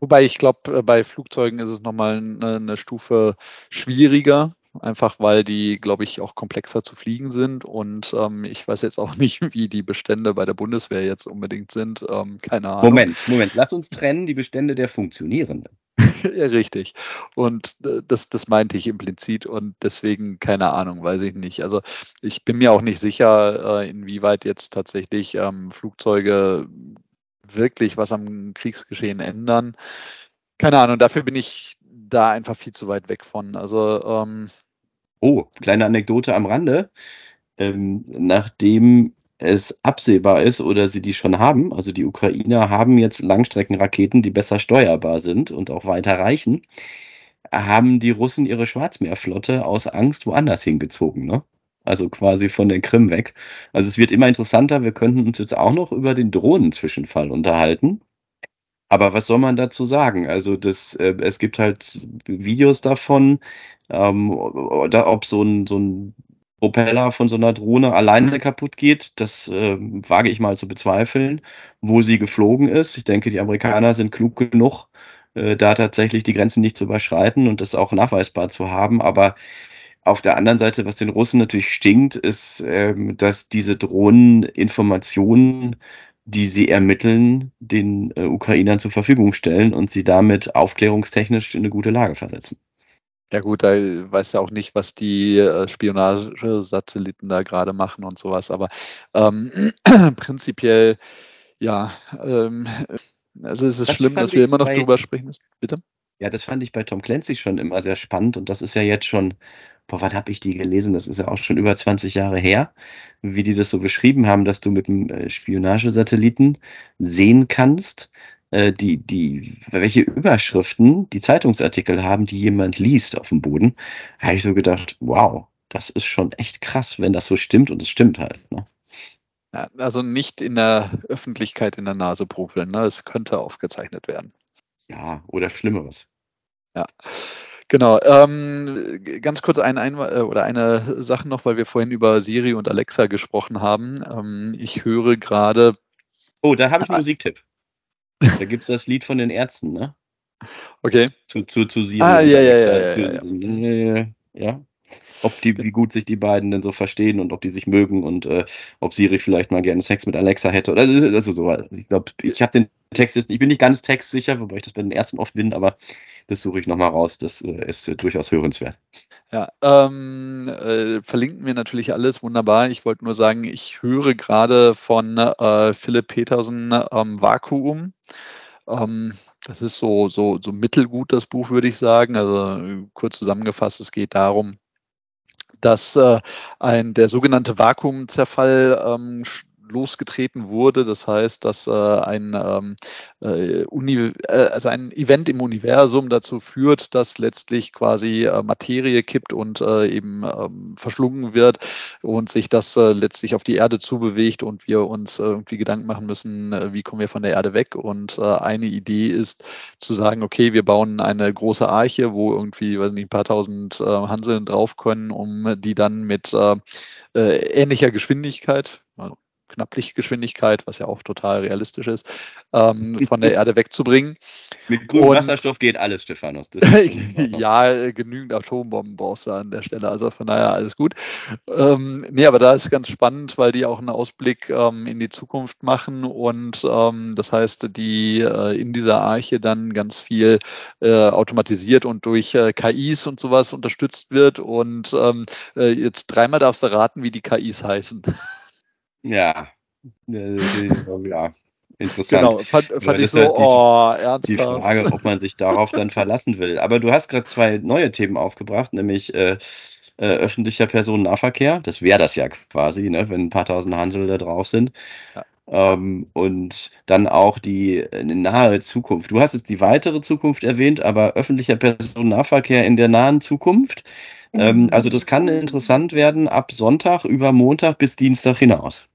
Speaker 1: wobei ich glaube, äh, bei Flugzeugen ist es nochmal eine, eine Stufe schwieriger, einfach weil die, glaube ich, auch komplexer zu fliegen sind. Und ähm, ich weiß jetzt auch nicht, wie die Bestände bei der Bundeswehr jetzt unbedingt sind. Ähm, keine Ahnung.
Speaker 2: Moment, Moment, lass uns trennen die Bestände der funktionierenden.
Speaker 1: ja, richtig. Und äh, das, das meinte ich implizit und deswegen keine Ahnung, weiß ich nicht. Also ich bin mir auch nicht sicher, äh, inwieweit jetzt tatsächlich ähm, Flugzeuge wirklich was am Kriegsgeschehen ändern. Keine Ahnung, dafür bin ich da einfach viel zu weit weg von. Also ähm,
Speaker 2: Oh, kleine Anekdote am Rande. Ähm, nachdem es absehbar ist oder sie die schon haben, also die Ukrainer haben jetzt Langstreckenraketen, die besser steuerbar sind und auch weiter reichen, haben die Russen ihre Schwarzmeerflotte aus Angst woanders hingezogen, ne? Also quasi von der Krim weg. Also es wird immer interessanter. Wir könnten uns jetzt auch noch über den Drohnenzwischenfall unterhalten. Aber was soll man dazu sagen? Also das, äh, es gibt halt Videos davon, ähm, oder ob so ein, so ein Propeller von so einer Drohne alleine kaputt geht, das äh, wage ich mal zu bezweifeln, wo sie geflogen ist. Ich denke, die Amerikaner sind klug genug, äh, da tatsächlich die Grenzen nicht zu überschreiten und das auch nachweisbar zu haben. Aber auf der anderen Seite, was den Russen natürlich stinkt, ist, ähm, dass diese Drohnen Informationen, die sie ermitteln, den äh, Ukrainern zur Verfügung stellen und sie damit aufklärungstechnisch in eine gute Lage versetzen.
Speaker 1: Ja gut, da weiß ja auch nicht, was die äh, Spionagesatelliten da gerade machen und sowas, aber ähm, prinzipiell, ja, ähm, also es ist das schlimm, dass wir immer noch drüber sprechen müssen. Bitte?
Speaker 2: Ja, das fand ich bei Tom Clancy schon immer sehr spannend und das ist ja jetzt schon boah, wann habe ich die gelesen? Das ist ja auch schon über 20 Jahre her, wie die das so beschrieben haben, dass du mit einem äh, Spionagesatelliten sehen kannst, äh, die, die, welche Überschriften die Zeitungsartikel haben, die jemand liest auf dem Boden. Da habe ich so gedacht, wow, das ist schon echt krass, wenn das so stimmt und es stimmt halt. Ne?
Speaker 1: Ja, also nicht in der Öffentlichkeit in der Nase prügeln, ne? Es könnte aufgezeichnet werden.
Speaker 2: Ja, oder Schlimmeres.
Speaker 1: Ja. Genau. Ähm, ganz kurz ein, ein äh, oder eine Sache noch, weil wir vorhin über Siri und Alexa gesprochen haben. Ähm, ich höre gerade.
Speaker 2: Oh, da habe ich einen Musiktipp. Da gibt es das Lied von den Ärzten, ne?
Speaker 1: Okay.
Speaker 2: Zu, zu, zu Siri.
Speaker 1: Ah, ja, ja, ja,
Speaker 2: ja, ja, ja. ja. Ob die, wie gut sich die beiden denn so verstehen und ob die sich mögen und äh, ob Siri vielleicht mal gerne Sex mit Alexa hätte. Oder also so. Ich glaube, ich habe den Text jetzt, ich bin nicht ganz textsicher, wobei ich das bei den ersten oft bin, aber das suche ich nochmal raus. Das äh, ist äh, durchaus hörenswert.
Speaker 1: Ja, ähm, äh, verlinken wir natürlich alles, wunderbar. Ich wollte nur sagen, ich höre gerade von äh, Philipp Petersen ähm, Vakuum. Ähm, das ist so, so, so mittelgut, das Buch, würde ich sagen. Also kurz zusammengefasst, es geht darum, dass äh, ein der sogenannte Vakuumzerfall ähm, losgetreten wurde. Das heißt, dass äh, ein, ähm, äh, Uni äh, also ein Event im Universum dazu führt, dass letztlich quasi äh, Materie kippt und äh, eben ähm, verschlungen wird und sich das äh, letztlich auf die Erde zubewegt und wir uns irgendwie Gedanken machen müssen, äh, wie kommen wir von der Erde weg. Und äh, eine Idee ist zu sagen, okay, wir bauen eine große Arche, wo irgendwie, weiß nicht, ein paar tausend äh, Hanseln drauf können, um die dann mit äh, äh, ähnlicher Geschwindigkeit, also knapp Lichtgeschwindigkeit, was ja auch total realistisch ist, ähm, von der Erde wegzubringen.
Speaker 2: Mit grünem Wasserstoff geht alles, Stephanus.
Speaker 1: ja, genügend Atombomben brauchst du an der Stelle. Also von daher alles gut. Ähm, nee, aber da ist ganz spannend, weil die auch einen Ausblick ähm, in die Zukunft machen und ähm, das heißt, die äh, in dieser Arche dann ganz viel äh, automatisiert und durch äh, KIs und sowas unterstützt wird. Und ähm, äh, jetzt dreimal darfst du raten, wie die KIs heißen.
Speaker 2: Ja, ja, interessant. Genau,
Speaker 1: fand, fand ich so, halt die, oh, ernsthaft.
Speaker 2: Die Frage, ob man sich darauf dann verlassen will. Aber du hast gerade zwei neue Themen aufgebracht, nämlich äh, äh, öffentlicher Personennahverkehr. Das wäre das ja quasi, ne, wenn ein paar tausend Hansel da drauf sind. Ja. Ähm, und dann auch die eine nahe Zukunft. Du hast jetzt die weitere Zukunft erwähnt, aber öffentlicher Personennahverkehr in der nahen Zukunft. Ähm, also das kann interessant werden ab Sonntag über Montag bis Dienstag hinaus.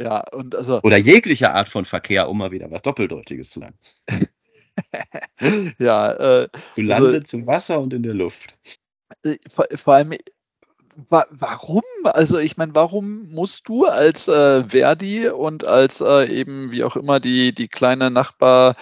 Speaker 1: Ja, und also.
Speaker 2: Oder jegliche Art von Verkehr, um mal wieder was Doppeldeutiges zu sagen.
Speaker 1: ja, äh,
Speaker 2: zu Lande, also, zu Wasser und in der Luft.
Speaker 1: Äh, vor, vor allem, wa warum? Also ich meine, warum musst du als äh, Verdi und als äh, eben wie auch immer die, die kleine Nachbar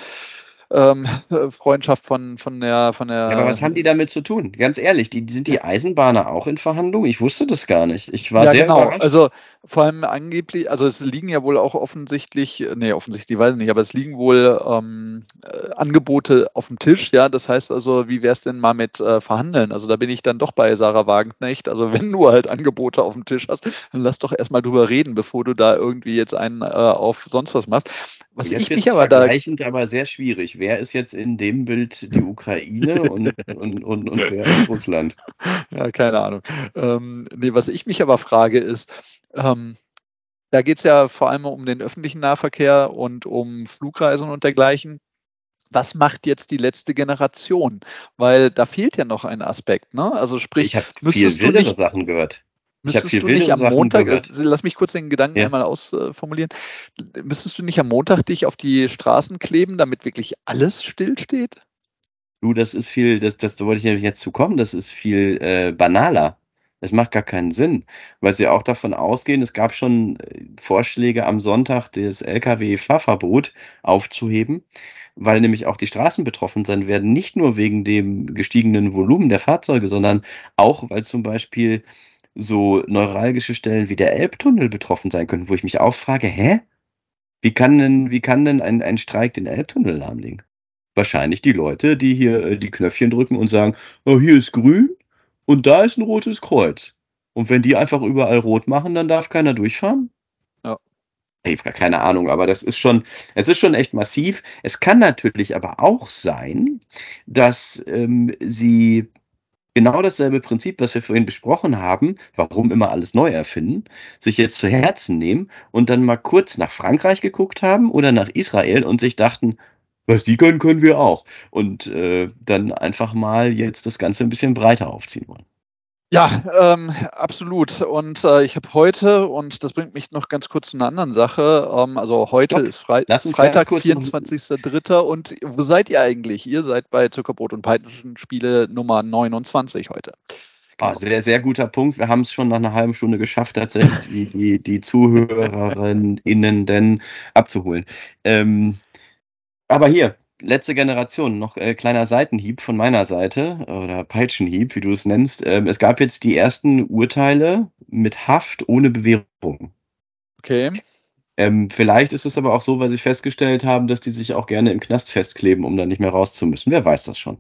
Speaker 1: ähm, Freundschaft von, von der, von der. Ja,
Speaker 2: aber was haben die damit zu tun? Ganz ehrlich, die, sind die Eisenbahner auch in Verhandlungen? Ich wusste das gar nicht. Ich war
Speaker 1: ja,
Speaker 2: sehr
Speaker 1: genau.
Speaker 2: überrascht.
Speaker 1: Also vor allem angeblich, also es liegen ja wohl auch offensichtlich, nee, offensichtlich weiß ich nicht, aber es liegen wohl ähm, äh, Angebote auf dem Tisch, ja. Das heißt also, wie wäre es denn mal mit äh, Verhandeln? Also da bin ich dann doch bei Sarah Wagenknecht. Also wenn du halt Angebote auf dem Tisch hast, dann lass doch erstmal drüber reden, bevor du da irgendwie jetzt einen äh, auf sonst was machst.
Speaker 2: Was jetzt ich mich aber da. aber sehr schwierig. Wer ist jetzt in dem Bild die Ukraine und, und, und, und wer ist Russland?
Speaker 1: Ja, keine Ahnung. Ähm, nee, was ich mich aber frage ist, ähm, da geht es ja vor allem um den öffentlichen Nahverkehr und um Flugreisen und dergleichen. Was macht jetzt die letzte Generation? Weil da fehlt ja noch ein Aspekt, ne? Also sprich,
Speaker 2: ich habe viel wildere Sachen gehört.
Speaker 1: Müsstest du nicht am Sachen Montag, gehört. lass mich kurz den Gedanken ja. einmal ausformulieren, müsstest du nicht am Montag dich auf die Straßen kleben, damit wirklich alles stillsteht?
Speaker 2: Du, das ist viel, das, das wollte ich nämlich jetzt zu kommen, das ist viel äh, banaler. Das macht gar keinen Sinn, weil sie auch davon ausgehen, es gab schon äh, Vorschläge am Sonntag, das Lkw-Fahrverbot aufzuheben, weil nämlich auch die Straßen betroffen sein werden, nicht nur wegen dem gestiegenen Volumen der Fahrzeuge, sondern auch, weil zum Beispiel so neuralgische Stellen wie der Elbtunnel betroffen sein könnten, wo ich mich auch frage, hä? Wie kann denn, wie kann denn ein, ein Streik den Elbtunnel lahmlegen? Wahrscheinlich die Leute, die hier äh, die Knöpfchen drücken und sagen, oh, hier ist grün und da ist ein rotes Kreuz. Und wenn die einfach überall rot machen, dann darf keiner durchfahren?
Speaker 1: Ja.
Speaker 2: Hey, keine Ahnung, aber das ist schon, es ist schon echt massiv. Es kann natürlich aber auch sein, dass ähm, sie genau dasselbe Prinzip, was wir vorhin besprochen haben, warum immer alles neu erfinden, sich jetzt zu Herzen nehmen und dann mal kurz nach Frankreich geguckt haben oder nach Israel und sich dachten, was die können, können wir auch. Und äh, dann einfach mal jetzt das Ganze ein bisschen breiter aufziehen wollen.
Speaker 1: Ja, ähm, absolut. Und äh, ich habe heute, und das bringt mich noch ganz kurz zu einer anderen Sache, ähm, also heute Stopp. ist Fre Freitag, 24.03. Und wo seid ihr eigentlich? Ihr seid bei Zuckerbrot und Peitschenspiele Nummer 29 heute.
Speaker 2: Genau. Ah, sehr, sehr guter Punkt. Wir haben es schon nach einer halben Stunde geschafft, tatsächlich die, die, die ZuhörerInnen denn abzuholen. Ähm, aber hier, letzte Generation, noch äh, kleiner Seitenhieb von meiner Seite oder Peitschenhieb, wie du es nennst. Ähm, es gab jetzt die ersten Urteile mit Haft ohne Bewährung.
Speaker 1: Okay.
Speaker 2: Ähm, vielleicht ist es aber auch so, weil sie festgestellt haben, dass die sich auch gerne im Knast festkleben, um dann nicht mehr raus zu müssen. Wer weiß das schon?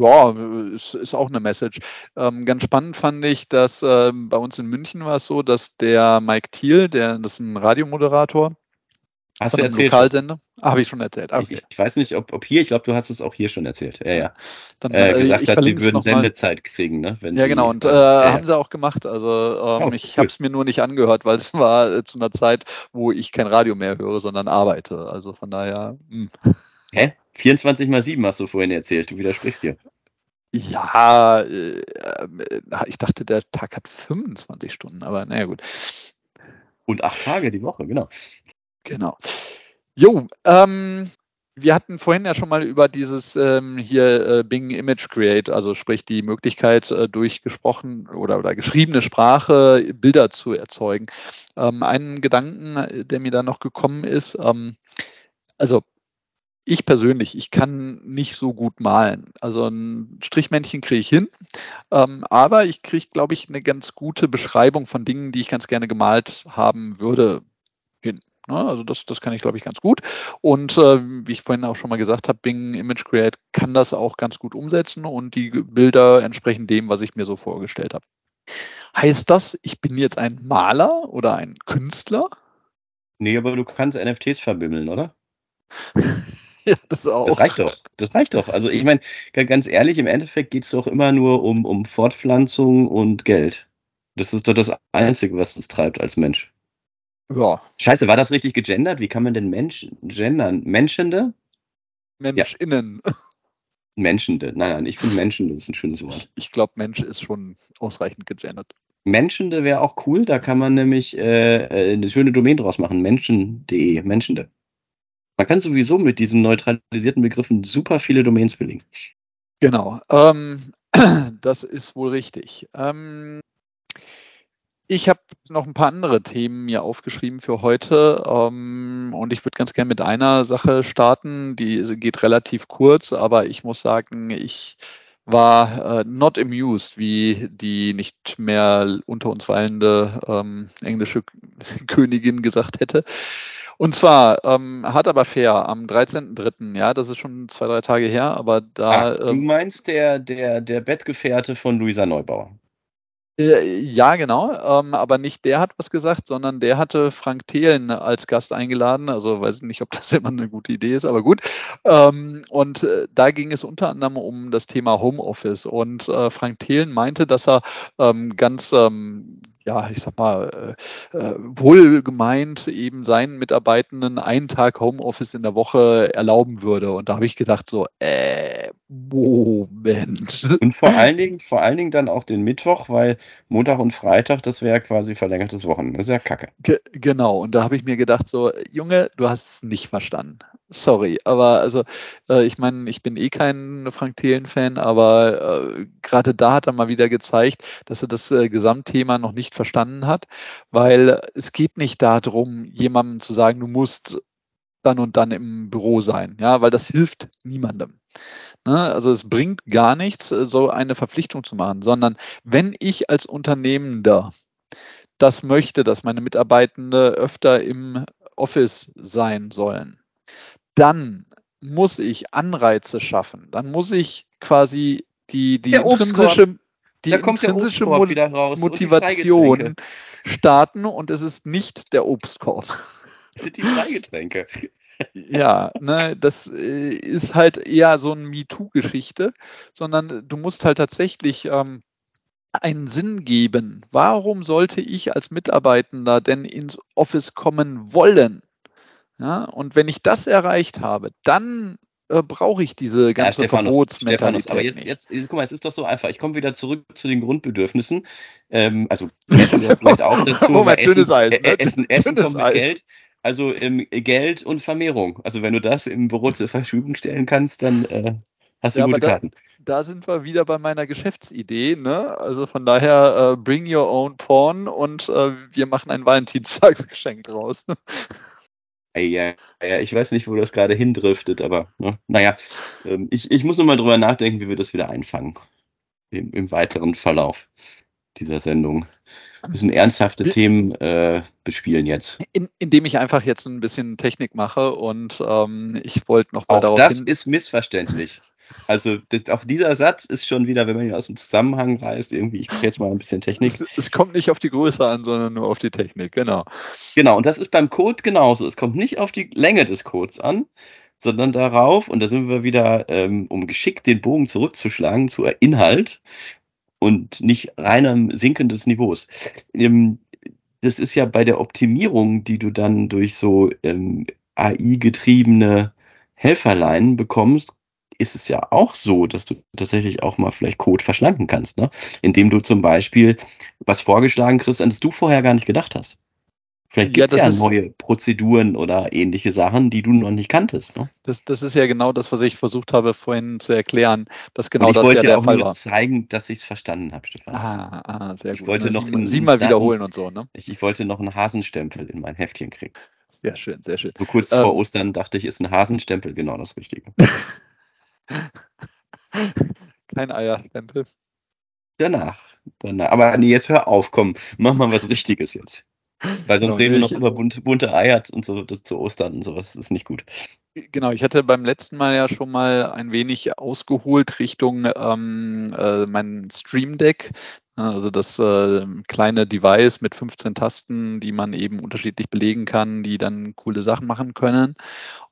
Speaker 1: Ja, ist, ist auch eine Message. Ähm, ganz spannend fand ich, dass ähm, bei uns in München war es so, dass der Mike Thiel, der das ist ein Radiomoderator,
Speaker 2: Hast du erzählt?
Speaker 1: Lokalsender? Ah, Habe ich schon erzählt.
Speaker 2: Okay. Ich, ich, weiß nicht, ob, ob hier, ich glaube, du hast es auch hier schon erzählt. Ja, ja. Dann, äh, äh gesagt hat, sie würden Sendezeit kriegen, ne?
Speaker 1: ja, sie, genau, und äh, ja, haben sie auch gemacht. Also ähm, oh, ich cool. habe es mir nur nicht angehört, weil es war äh, zu einer Zeit, wo ich kein Radio mehr höre, sondern arbeite. Also von daher. Mh.
Speaker 2: Hm. Hä? 24 mal 7 hast du vorhin erzählt, du widersprichst dir.
Speaker 1: Ja, äh, ich dachte, der Tag hat 25 Stunden, aber naja, gut.
Speaker 2: Und acht Tage die Woche, genau.
Speaker 1: Genau. Jo, ähm, wir hatten vorhin ja schon mal über dieses ähm, hier äh, Bing Image Create, also sprich die Möglichkeit äh, durch gesprochen oder, oder geschriebene Sprache Bilder zu erzeugen. Ähm, einen Gedanken, der mir da noch gekommen ist, ähm, also ich persönlich, ich kann nicht so gut malen. Also ein Strichmännchen kriege ich hin, ähm, aber ich kriege, glaube ich, eine ganz gute Beschreibung von Dingen, die ich ganz gerne gemalt haben würde? Also das, das kann ich, glaube ich, ganz gut. Und äh, wie ich vorhin auch schon mal gesagt habe, Bing Image Create kann das auch ganz gut umsetzen und die Bilder entsprechen dem, was ich mir so vorgestellt habe. Heißt das, ich bin jetzt ein Maler oder ein Künstler?
Speaker 2: Nee, aber du kannst NFTs verbimmeln, oder?
Speaker 1: ja, das auch.
Speaker 2: Das reicht doch. Das reicht doch. Also ich meine, ganz ehrlich, im Endeffekt geht es doch immer nur um, um Fortpflanzung und Geld. Das ist doch das Einzige, was uns treibt als Mensch. Ja. Scheiße, war das richtig gegendert? Wie kann man denn Mensch gendern? Menschende?
Speaker 1: MenschInnen. Ja.
Speaker 2: Menschende. Nein, nein, ich finde Menschende ist ein schönes Wort.
Speaker 1: Ich glaube, Mensch ist schon ausreichend gegendert.
Speaker 2: Menschende wäre auch cool, da kann man nämlich äh, äh, eine schöne Domain draus machen. Menschen.de, Menschende. Man kann sowieso mit diesen neutralisierten Begriffen super viele Domains belegen.
Speaker 1: Genau. Ähm, das ist wohl richtig. Ähm, ich habe noch ein paar andere Themen mir aufgeschrieben für heute ähm, und ich würde ganz gerne mit einer Sache starten, die geht relativ kurz, aber ich muss sagen, ich war äh, not amused, wie die nicht mehr unter uns weilende ähm, englische Königin gesagt hätte. Und zwar ähm, hat aber fair am 13.3., ja, das ist schon zwei, drei Tage her, aber da.
Speaker 2: Ach, du ähm, meinst der, der, der Bettgefährte von Luisa Neubauer?
Speaker 1: Äh, ja, genau, ähm, aber nicht der hat was gesagt, sondern der hatte Frank Thelen als Gast eingeladen. Also weiß nicht, ob das immer eine gute Idee ist, aber gut. Ähm, und äh, da ging es unter anderem um das Thema Homeoffice. Und äh, Frank Thelen meinte, dass er ähm, ganz ähm, ja, ich sag mal, äh, äh, wohlgemeint eben seinen Mitarbeitenden einen Tag Homeoffice in der Woche erlauben würde. Und da habe ich gedacht, so, äh, Moment.
Speaker 2: Und vor allen Dingen, vor allen Dingen dann auch den Mittwoch, weil Montag und Freitag, das wäre quasi verlängertes Wochenende. Das ist ja kacke.
Speaker 1: Ge genau, und da habe ich mir gedacht, so, Junge, du hast es nicht verstanden. Sorry, aber also, äh, ich meine, ich bin eh kein Frank Thelen-Fan, aber äh, gerade da hat er mal wieder gezeigt, dass er das äh, Gesamtthema noch nicht verstanden hat, weil es geht nicht darum, jemandem zu sagen, du musst dann und dann im Büro sein, ja, weil das hilft niemandem. Ne? Also es bringt gar nichts, so eine Verpflichtung zu machen, sondern wenn ich als Unternehmender das möchte, dass meine Mitarbeitende öfter im Office sein sollen, dann muss ich Anreize schaffen. Dann muss ich quasi die, die intrinsische, die intrinsische Motivation starten und es ist nicht der Obstkorb.
Speaker 2: Das sind die Freigetränke.
Speaker 1: Ja, ne, das äh, ist halt eher so eine MeToo-Geschichte, sondern du musst halt tatsächlich ähm, einen Sinn geben. Warum sollte ich als Mitarbeitender denn ins Office kommen wollen? Ja, und wenn ich das erreicht habe, dann äh, brauche ich diese ganze ja, Stephanus, Verbotsmentalität.
Speaker 2: aber jetzt, jetzt, jetzt, guck mal, es ist doch so einfach. Ich komme wieder zurück zu den Grundbedürfnissen. Ähm, also Essen gehört auch dazu. Moment, Essen, dünnes Eis. Ne? Essen, Essen dünnes kommt mit Eis. Geld. Also ähm, Geld und Vermehrung. Also wenn du das im Büro zur Verfügung stellen kannst, dann äh, hast du ja, gute Karten.
Speaker 1: Da, da, sind wir wieder bei meiner Geschäftsidee. Ne? Also von daher äh, bring your own porn und äh, wir machen ein Valentinstagsgeschenk draus.
Speaker 2: Ja, ja, ich weiß nicht, wo das gerade hindriftet, aber ne, naja, ähm, ich, ich muss nur mal drüber nachdenken, wie wir das wieder einfangen. Im, im weiteren Verlauf dieser Sendung. Wir müssen ernsthafte Themen äh, bespielen jetzt.
Speaker 1: In, indem ich einfach jetzt ein bisschen Technik mache und ähm, ich wollte noch mal
Speaker 2: Auch darauf das hin ist missverständlich. Also das, auch dieser Satz ist schon wieder, wenn man ihn aus dem Zusammenhang reißt, irgendwie, ich kriege jetzt mal ein bisschen Technik.
Speaker 1: Es, es, kommt nicht auf die Größe an, sondern nur auf die Technik, genau.
Speaker 2: Genau, und das ist beim Code genauso. Es kommt nicht auf die Länge des Codes an, sondern darauf, und da sind wir wieder, ähm, um geschickt den Bogen zurückzuschlagen, zu Inhalt und nicht reinem Sinken des Niveaus. Ähm, das ist ja bei der Optimierung, die du dann durch so ähm, AI-getriebene Helferlein bekommst, ist es ja auch so, dass du tatsächlich auch mal vielleicht Code verschlanken kannst, ne? Indem du zum Beispiel was vorgeschlagen kriegst, an das du vorher gar nicht gedacht hast. Vielleicht gibt es ja, ja neue Prozeduren oder ähnliche Sachen, die du noch nicht kanntest. Ne?
Speaker 1: Das, das ist ja genau das, was ich versucht habe vorhin zu erklären, dass genau
Speaker 2: das
Speaker 1: ja
Speaker 2: der Fall war. Ich wollte zeigen, dass ich es verstanden habe, Stefan.
Speaker 1: Ah, ah sehr
Speaker 2: ich
Speaker 1: gut.
Speaker 2: Wollte noch
Speaker 1: sie, mal wiederholen und so, ne?
Speaker 2: Ich, ich, wollte noch einen Hasenstempel in mein Heftchen kriegen.
Speaker 1: Sehr schön, sehr schön.
Speaker 2: So kurz ähm, vor Ostern dachte ich, ist ein Hasenstempel genau das Richtige.
Speaker 1: Kein Eierstempel.
Speaker 2: Danach, danach. Aber nee, jetzt hör auf, komm, mach mal was Richtiges jetzt. Weil sonst genau, reden wir noch über bunte, bunte Eier und so das zu Ostern und sowas. Das ist nicht gut.
Speaker 1: Genau, ich hatte beim letzten Mal ja schon mal ein wenig ausgeholt Richtung ähm, äh, mein Stream Deck. Also das äh, kleine Device mit 15 Tasten, die man eben unterschiedlich belegen kann, die dann coole Sachen machen können.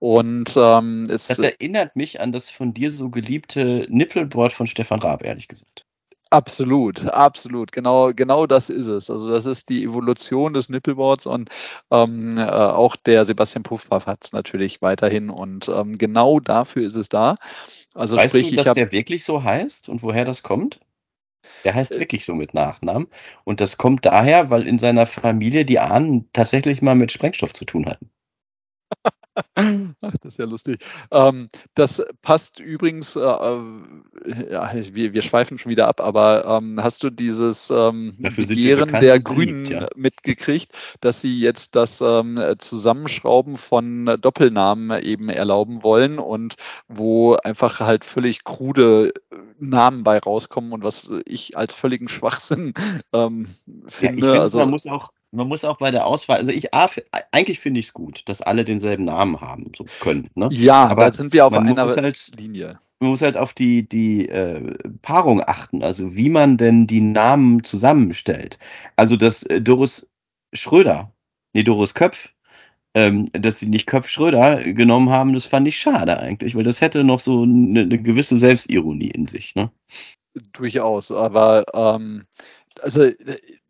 Speaker 1: Und ähm, es
Speaker 2: das erinnert mich an das von dir so geliebte Nippelboard von Stefan Raab, ehrlich gesagt.
Speaker 1: Absolut, absolut. Genau, genau das ist es. Also das ist die Evolution des Nippelboards und ähm, äh, auch der Sebastian Puffpaff hat es natürlich weiterhin und ähm, genau dafür ist es da.
Speaker 2: Also weißt sprich, du, dass hab, der wirklich so heißt und woher das kommt? Der heißt äh, wirklich so mit Nachnamen. Und das kommt daher, weil in seiner Familie die Ahnen tatsächlich mal mit Sprengstoff zu tun hatten.
Speaker 1: Ach, das ist ja lustig. Ähm, das passt übrigens, äh, äh, ja, wir, wir schweifen schon wieder ab, aber ähm, hast du dieses ähm, Begehren der Grünen ja. mitgekriegt, dass sie jetzt das ähm, Zusammenschrauben von Doppelnamen eben erlauben wollen und wo einfach halt völlig krude Namen bei rauskommen und was ich als völligen Schwachsinn ähm, finde. Ja, ich
Speaker 2: finde, also, man muss auch man muss auch bei der Auswahl, also ich, eigentlich finde ich es gut, dass alle denselben Namen haben so können. Ne?
Speaker 1: Ja, aber da sind wir auf einer halt, Linie.
Speaker 2: Man muss halt auf die, die äh, Paarung achten, also wie man denn die Namen zusammenstellt. Also dass äh, Doris Schröder, nee, Doris Köpf, ähm, dass sie nicht Köpf Schröder genommen haben, das fand ich schade eigentlich, weil das hätte noch so eine, eine gewisse Selbstironie in sich. Ne?
Speaker 1: Durchaus, aber ähm, also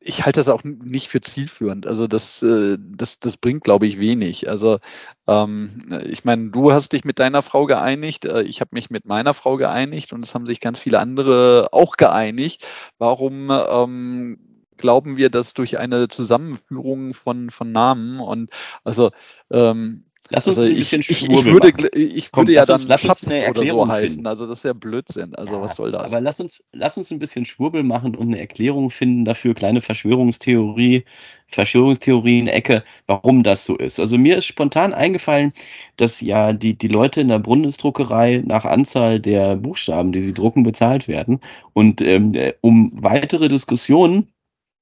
Speaker 1: ich halte das auch nicht für zielführend. Also das, äh, das, das bringt, glaube ich, wenig. Also ähm, ich meine, du hast dich mit deiner Frau geeinigt, äh, ich habe mich mit meiner Frau geeinigt und es haben sich ganz viele andere auch geeinigt. Warum ähm, glauben wir, dass durch eine Zusammenführung von, von Namen und also ähm,
Speaker 2: Lass uns also ein bisschen
Speaker 1: ich, ich, ich würde, ich Komm, würde ja dann uns, Schatz oder so heißen. Also das ist ja Blödsinn. Also ja, was soll das?
Speaker 2: Aber lass uns, lass uns ein bisschen Schwurbel machen und eine Erklärung finden dafür, kleine Verschwörungstheorie, Verschwörungstheorien-Ecke, warum das so ist. Also mir ist spontan eingefallen, dass ja die, die Leute in der Bundesdruckerei nach Anzahl der Buchstaben, die sie drucken, bezahlt werden. Und ähm, um weitere Diskussionen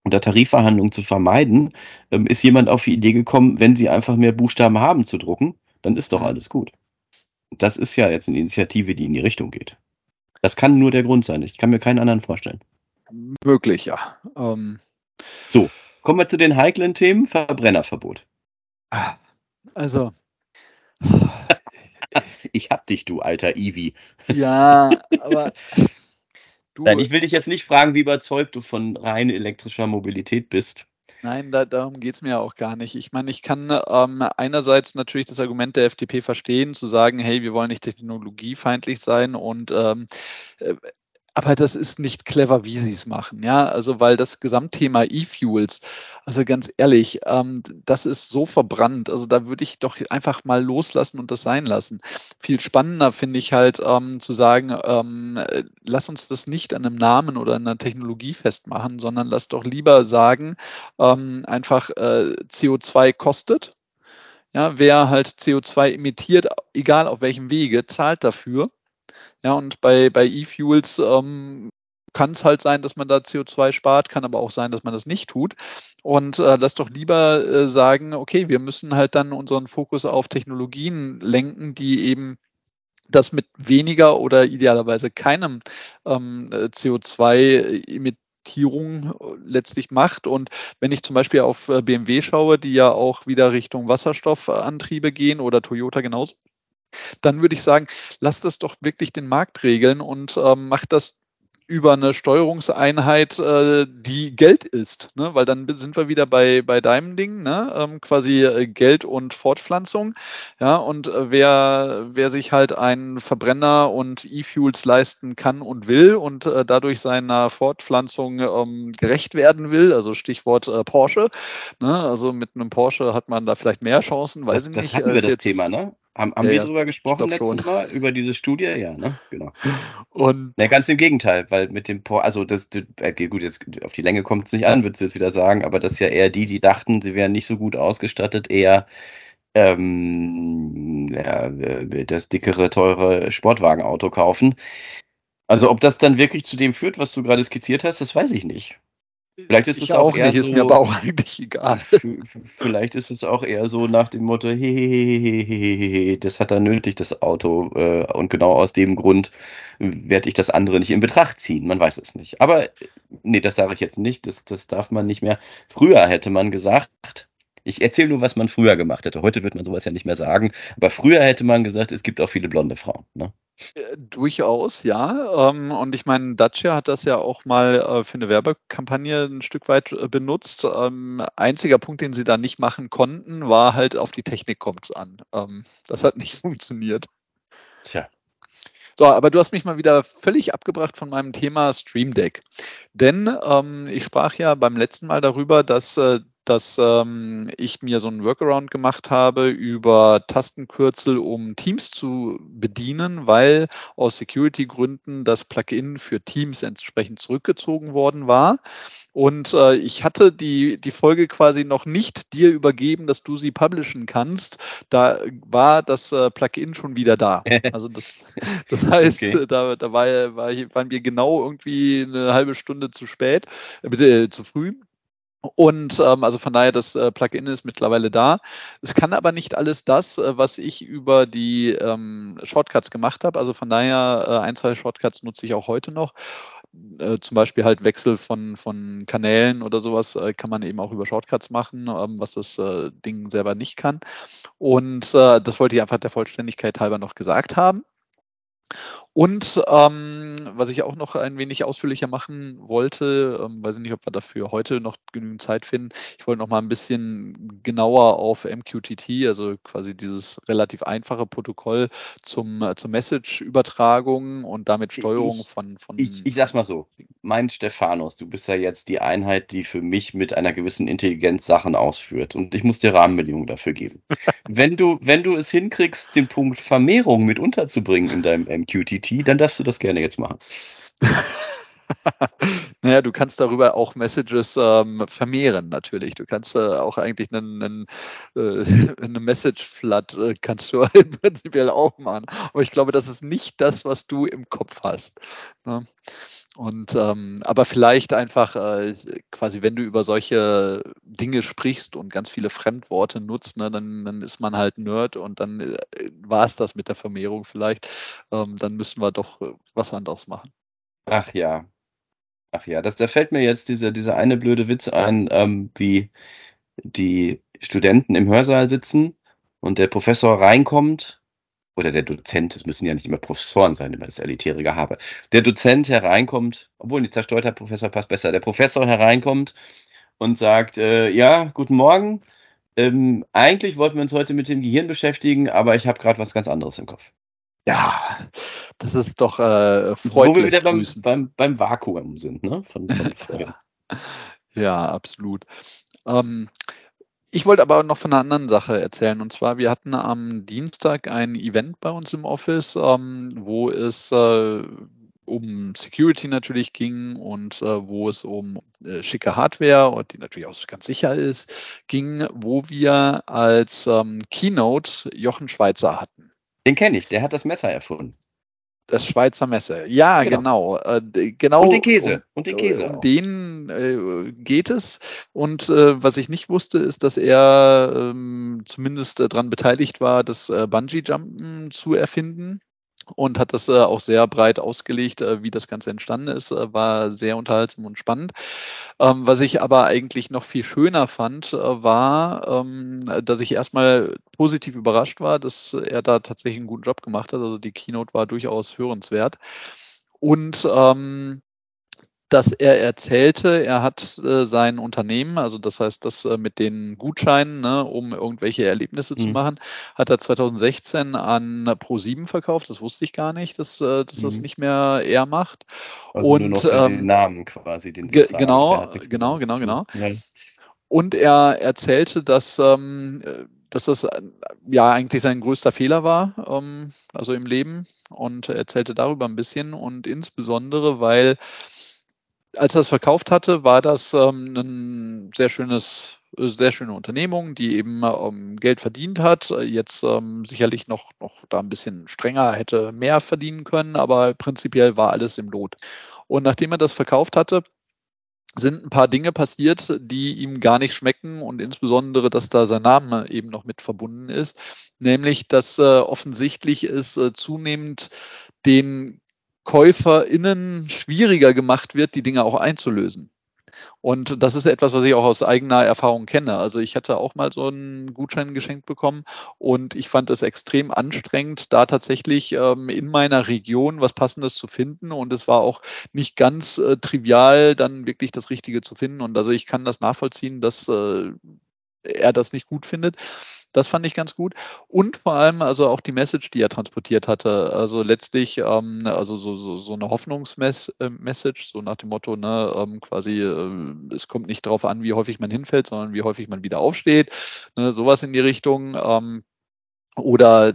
Speaker 2: unter Tarifverhandlungen zu vermeiden, ähm, ist jemand auf die Idee gekommen, wenn sie einfach mehr Buchstaben haben zu drucken, dann ist doch alles gut. Das ist ja jetzt eine Initiative, die in die Richtung geht. Das kann nur der Grund sein. Ich kann mir keinen anderen vorstellen.
Speaker 1: Möglich, ja. Ähm.
Speaker 2: So, kommen wir zu den heiklen Themen. Verbrennerverbot.
Speaker 1: Also.
Speaker 2: ich hab dich, du alter Ivi.
Speaker 1: Ja, aber
Speaker 2: Du, Nein, ich will dich jetzt nicht fragen, wie überzeugt du von rein elektrischer Mobilität bist.
Speaker 1: Nein, da, darum geht es mir auch gar nicht. Ich meine, ich kann ähm, einerseits natürlich das Argument der FDP verstehen, zu sagen, hey, wir wollen nicht technologiefeindlich sein und ähm, äh, aber das ist nicht clever, wie sie es machen, ja. Also weil das Gesamtthema E-Fuels, also ganz ehrlich, ähm, das ist so verbrannt. Also da würde ich doch einfach mal loslassen und das sein lassen. Viel spannender finde ich halt ähm, zu sagen, ähm, lass uns das nicht an einem Namen oder einer Technologie festmachen, sondern lass doch lieber sagen, ähm, einfach äh, CO2 kostet. Ja, wer halt CO2 emittiert, egal auf welchem Wege, zahlt dafür. Ja, und bei, bei E-Fuels ähm, kann es halt sein, dass man da CO2 spart, kann aber auch sein, dass man das nicht tut. Und äh, lass doch lieber äh, sagen, okay, wir müssen halt dann unseren Fokus auf Technologien lenken, die eben das mit weniger oder idealerweise keinem ähm, CO2-Emittierung letztlich macht. Und wenn ich zum Beispiel auf äh, BMW schaue, die ja auch wieder Richtung Wasserstoffantriebe gehen oder Toyota genauso, dann würde ich sagen, lasst das doch wirklich den Markt regeln und ähm, macht das über eine Steuerungseinheit, äh, die Geld ist, ne? weil dann sind wir wieder bei, bei deinem Ding, ne? ähm, quasi äh, Geld und Fortpflanzung. Ja, und äh, wer, wer sich halt einen Verbrenner und E-Fuels leisten kann und will und äh, dadurch seiner Fortpflanzung ähm, gerecht werden will, also Stichwort äh, Porsche, ne? also mit einem Porsche hat man da vielleicht mehr Chancen, weiß
Speaker 2: das,
Speaker 1: ich
Speaker 2: nicht.
Speaker 1: Das
Speaker 2: hatten wir das Thema, ne? Haben, haben ja, wir drüber gesprochen letztes schon. Mal? Über diese Studie? Ja, ne? Genau. Und ne, ganz im Gegenteil, weil mit dem, Por also das, okay, gut, jetzt auf die Länge kommt es nicht an, würdest du jetzt wieder sagen, aber das ist ja eher die, die dachten, sie wären nicht so gut ausgestattet, eher ähm, ja, das dickere, teure Sportwagenauto kaufen. Also ob das dann wirklich zu dem führt, was du gerade skizziert hast, das weiß ich nicht.
Speaker 1: Vielleicht ist es auch, auch nicht, so, ist mir aber auch eigentlich egal.
Speaker 2: Vielleicht ist es auch eher so nach dem Motto, hehehehe, das hat er nötig, das Auto. Äh, und genau aus dem Grund werde ich das andere nicht in Betracht ziehen. Man weiß es nicht. Aber nee, das sage ich jetzt nicht. Das, das darf man nicht mehr. Früher hätte man gesagt, ich erzähle nur, was man früher gemacht hätte. Heute wird man sowas ja nicht mehr sagen. Aber früher hätte man gesagt, es gibt auch viele blonde Frauen. Ne?
Speaker 1: Äh, durchaus, ja. Ähm, und ich meine, Dacia hat das ja auch mal äh, für eine Werbekampagne ein Stück weit äh, benutzt. Ähm, einziger Punkt, den sie da nicht machen konnten, war halt auf die Technik kommt's an. Ähm, das hat nicht funktioniert.
Speaker 2: Tja.
Speaker 1: So, aber du hast mich mal wieder völlig abgebracht von meinem Thema Stream Deck. Denn ähm, ich sprach ja beim letzten Mal darüber, dass äh, dass ähm, ich mir so einen Workaround gemacht habe über Tastenkürzel, um Teams zu bedienen, weil aus Security-Gründen das Plugin für Teams entsprechend zurückgezogen worden war. Und äh, ich hatte die, die Folge quasi noch nicht dir übergeben, dass du sie publishen kannst. Da war das äh, Plugin schon wieder da. Also das, das heißt, okay. da, da war, war, waren wir genau irgendwie eine halbe Stunde zu spät, äh, bitte äh, zu früh. Und ähm, also von daher, das äh, Plugin ist mittlerweile da. Es kann aber nicht alles das, äh, was ich über die ähm, Shortcuts gemacht habe. Also von daher, äh, ein, zwei Shortcuts nutze ich auch heute noch. Äh, zum Beispiel halt Wechsel von, von Kanälen oder sowas äh, kann man eben auch über Shortcuts machen, ähm, was das äh, Ding selber nicht kann. Und äh, das wollte ich einfach der Vollständigkeit halber noch gesagt haben. Und ähm, was ich auch noch ein wenig ausführlicher machen wollte, ähm, weiß ich nicht, ob wir dafür heute noch genügend Zeit finden. Ich wollte noch mal ein bisschen genauer auf MQTT, also quasi dieses relativ einfache Protokoll zum, äh, zur Message-Übertragung und damit Steuerung
Speaker 2: ich,
Speaker 1: von, von.
Speaker 2: Ich, ich sag's mal so, mein Stephanus, du bist ja jetzt die Einheit, die für mich mit einer gewissen Intelligenz Sachen ausführt. Und ich muss dir Rahmenbedingungen dafür geben. wenn du, wenn du es hinkriegst, den Punkt Vermehrung mit unterzubringen in deinem MQTT, GPT, dann darfst du das gerne jetzt machen.
Speaker 1: naja, du kannst darüber auch Messages ähm, vermehren natürlich. Du kannst äh, auch eigentlich einen, einen, äh, eine Message-Flood äh, kannst du im Prinzipiell auch machen. Aber ich glaube, das ist nicht das, was du im Kopf hast. Ne? Und ähm, aber vielleicht einfach äh, quasi, wenn du über solche Dinge sprichst und ganz viele Fremdworte nutzt, ne, dann, dann ist man halt Nerd und dann äh, war es das mit der Vermehrung vielleicht. Ähm, dann müssen wir doch äh, was anderes machen.
Speaker 2: Ach ja. Ach ja, das, da fällt mir jetzt dieser, dieser eine blöde Witz ein, ähm, wie die Studenten im Hörsaal sitzen und der Professor reinkommt oder der Dozent, es müssen ja nicht immer Professoren sein, immer das elitäre Gehabe, der Dozent hereinkommt, obwohl die zerstörter Professor passt besser, der Professor hereinkommt und sagt, äh, ja, guten Morgen, ähm, eigentlich wollten wir uns heute mit dem Gehirn beschäftigen, aber ich habe gerade was ganz anderes im Kopf.
Speaker 1: Ja, das ist doch äh, freundlich. Wo wir wieder
Speaker 2: beim, beim, beim, Vakuum sind, ne? Von,
Speaker 1: von ja, absolut. Ähm, ich wollte aber noch von einer anderen Sache erzählen. Und zwar, wir hatten am Dienstag ein Event bei uns im Office, ähm, wo es äh, um Security natürlich ging und äh, wo es um äh, schicke Hardware die natürlich auch ganz sicher ist, ging, wo wir als ähm, Keynote Jochen Schweizer hatten.
Speaker 2: Den kenne ich, der hat das Messer erfunden.
Speaker 1: Das Schweizer Messer. Ja, genau. Genau. Äh, genau
Speaker 2: und den Käse. Um,
Speaker 1: und den Käse. Um auch. den äh, geht es. Und äh, was ich nicht wusste, ist, dass er ähm, zumindest daran beteiligt war, das äh, Bungee-Jumpen zu erfinden und hat das äh, auch sehr breit ausgelegt, äh, wie das Ganze entstanden ist. Äh, war sehr unterhaltsam und spannend. Ähm, was ich aber eigentlich noch viel schöner fand, äh, war, ähm, dass ich erstmal positiv überrascht war, dass er da tatsächlich einen guten Job gemacht hat. Also die Keynote war durchaus hörenswert. Und ähm, dass er erzählte, er hat äh, sein Unternehmen, also das heißt, das äh, mit den Gutscheinen, ne, um irgendwelche Erlebnisse mhm. zu machen, hat er 2016 an Pro7 verkauft. Das wusste ich gar nicht, dass, äh, dass mhm. das nicht mehr er macht.
Speaker 2: Also Und nur noch ähm, den Namen quasi, den
Speaker 1: ge genau, genau, genau, genau. Ja. Und er erzählte, dass ähm, dass das äh, ja eigentlich sein größter Fehler war, ähm, also im Leben und er erzählte darüber ein bisschen und insbesondere, weil als er es verkauft hatte, war das ähm, ein sehr schönes, sehr schöne Unternehmung, die eben ähm, Geld verdient hat. Jetzt ähm, sicherlich noch, noch da ein bisschen strenger hätte mehr verdienen können, aber prinzipiell war alles im Lot. Und nachdem er das verkauft hatte, sind ein paar Dinge passiert, die ihm gar nicht schmecken und insbesondere, dass da sein Name eben noch mit verbunden ist, nämlich, dass äh, offensichtlich es äh, zunehmend den KäuferInnen schwieriger gemacht wird, die Dinge auch einzulösen. Und das ist etwas, was ich auch aus eigener Erfahrung kenne. Also ich hatte auch mal so einen Gutschein geschenkt bekommen und ich fand es extrem anstrengend, da tatsächlich ähm, in meiner Region was Passendes zu finden. Und es war auch nicht ganz äh, trivial, dann wirklich das Richtige zu finden. Und also ich kann das nachvollziehen, dass äh, er das nicht gut findet. Das fand ich ganz gut. Und vor allem also auch die Message, die er transportiert hatte. Also letztlich, ähm, also so, so, so eine Hoffnungsmessage, so nach dem Motto, ne, ähm, quasi, äh, es kommt nicht darauf an, wie häufig man hinfällt, sondern wie häufig man wieder aufsteht. Ne, sowas in die Richtung. Ähm, oder äh,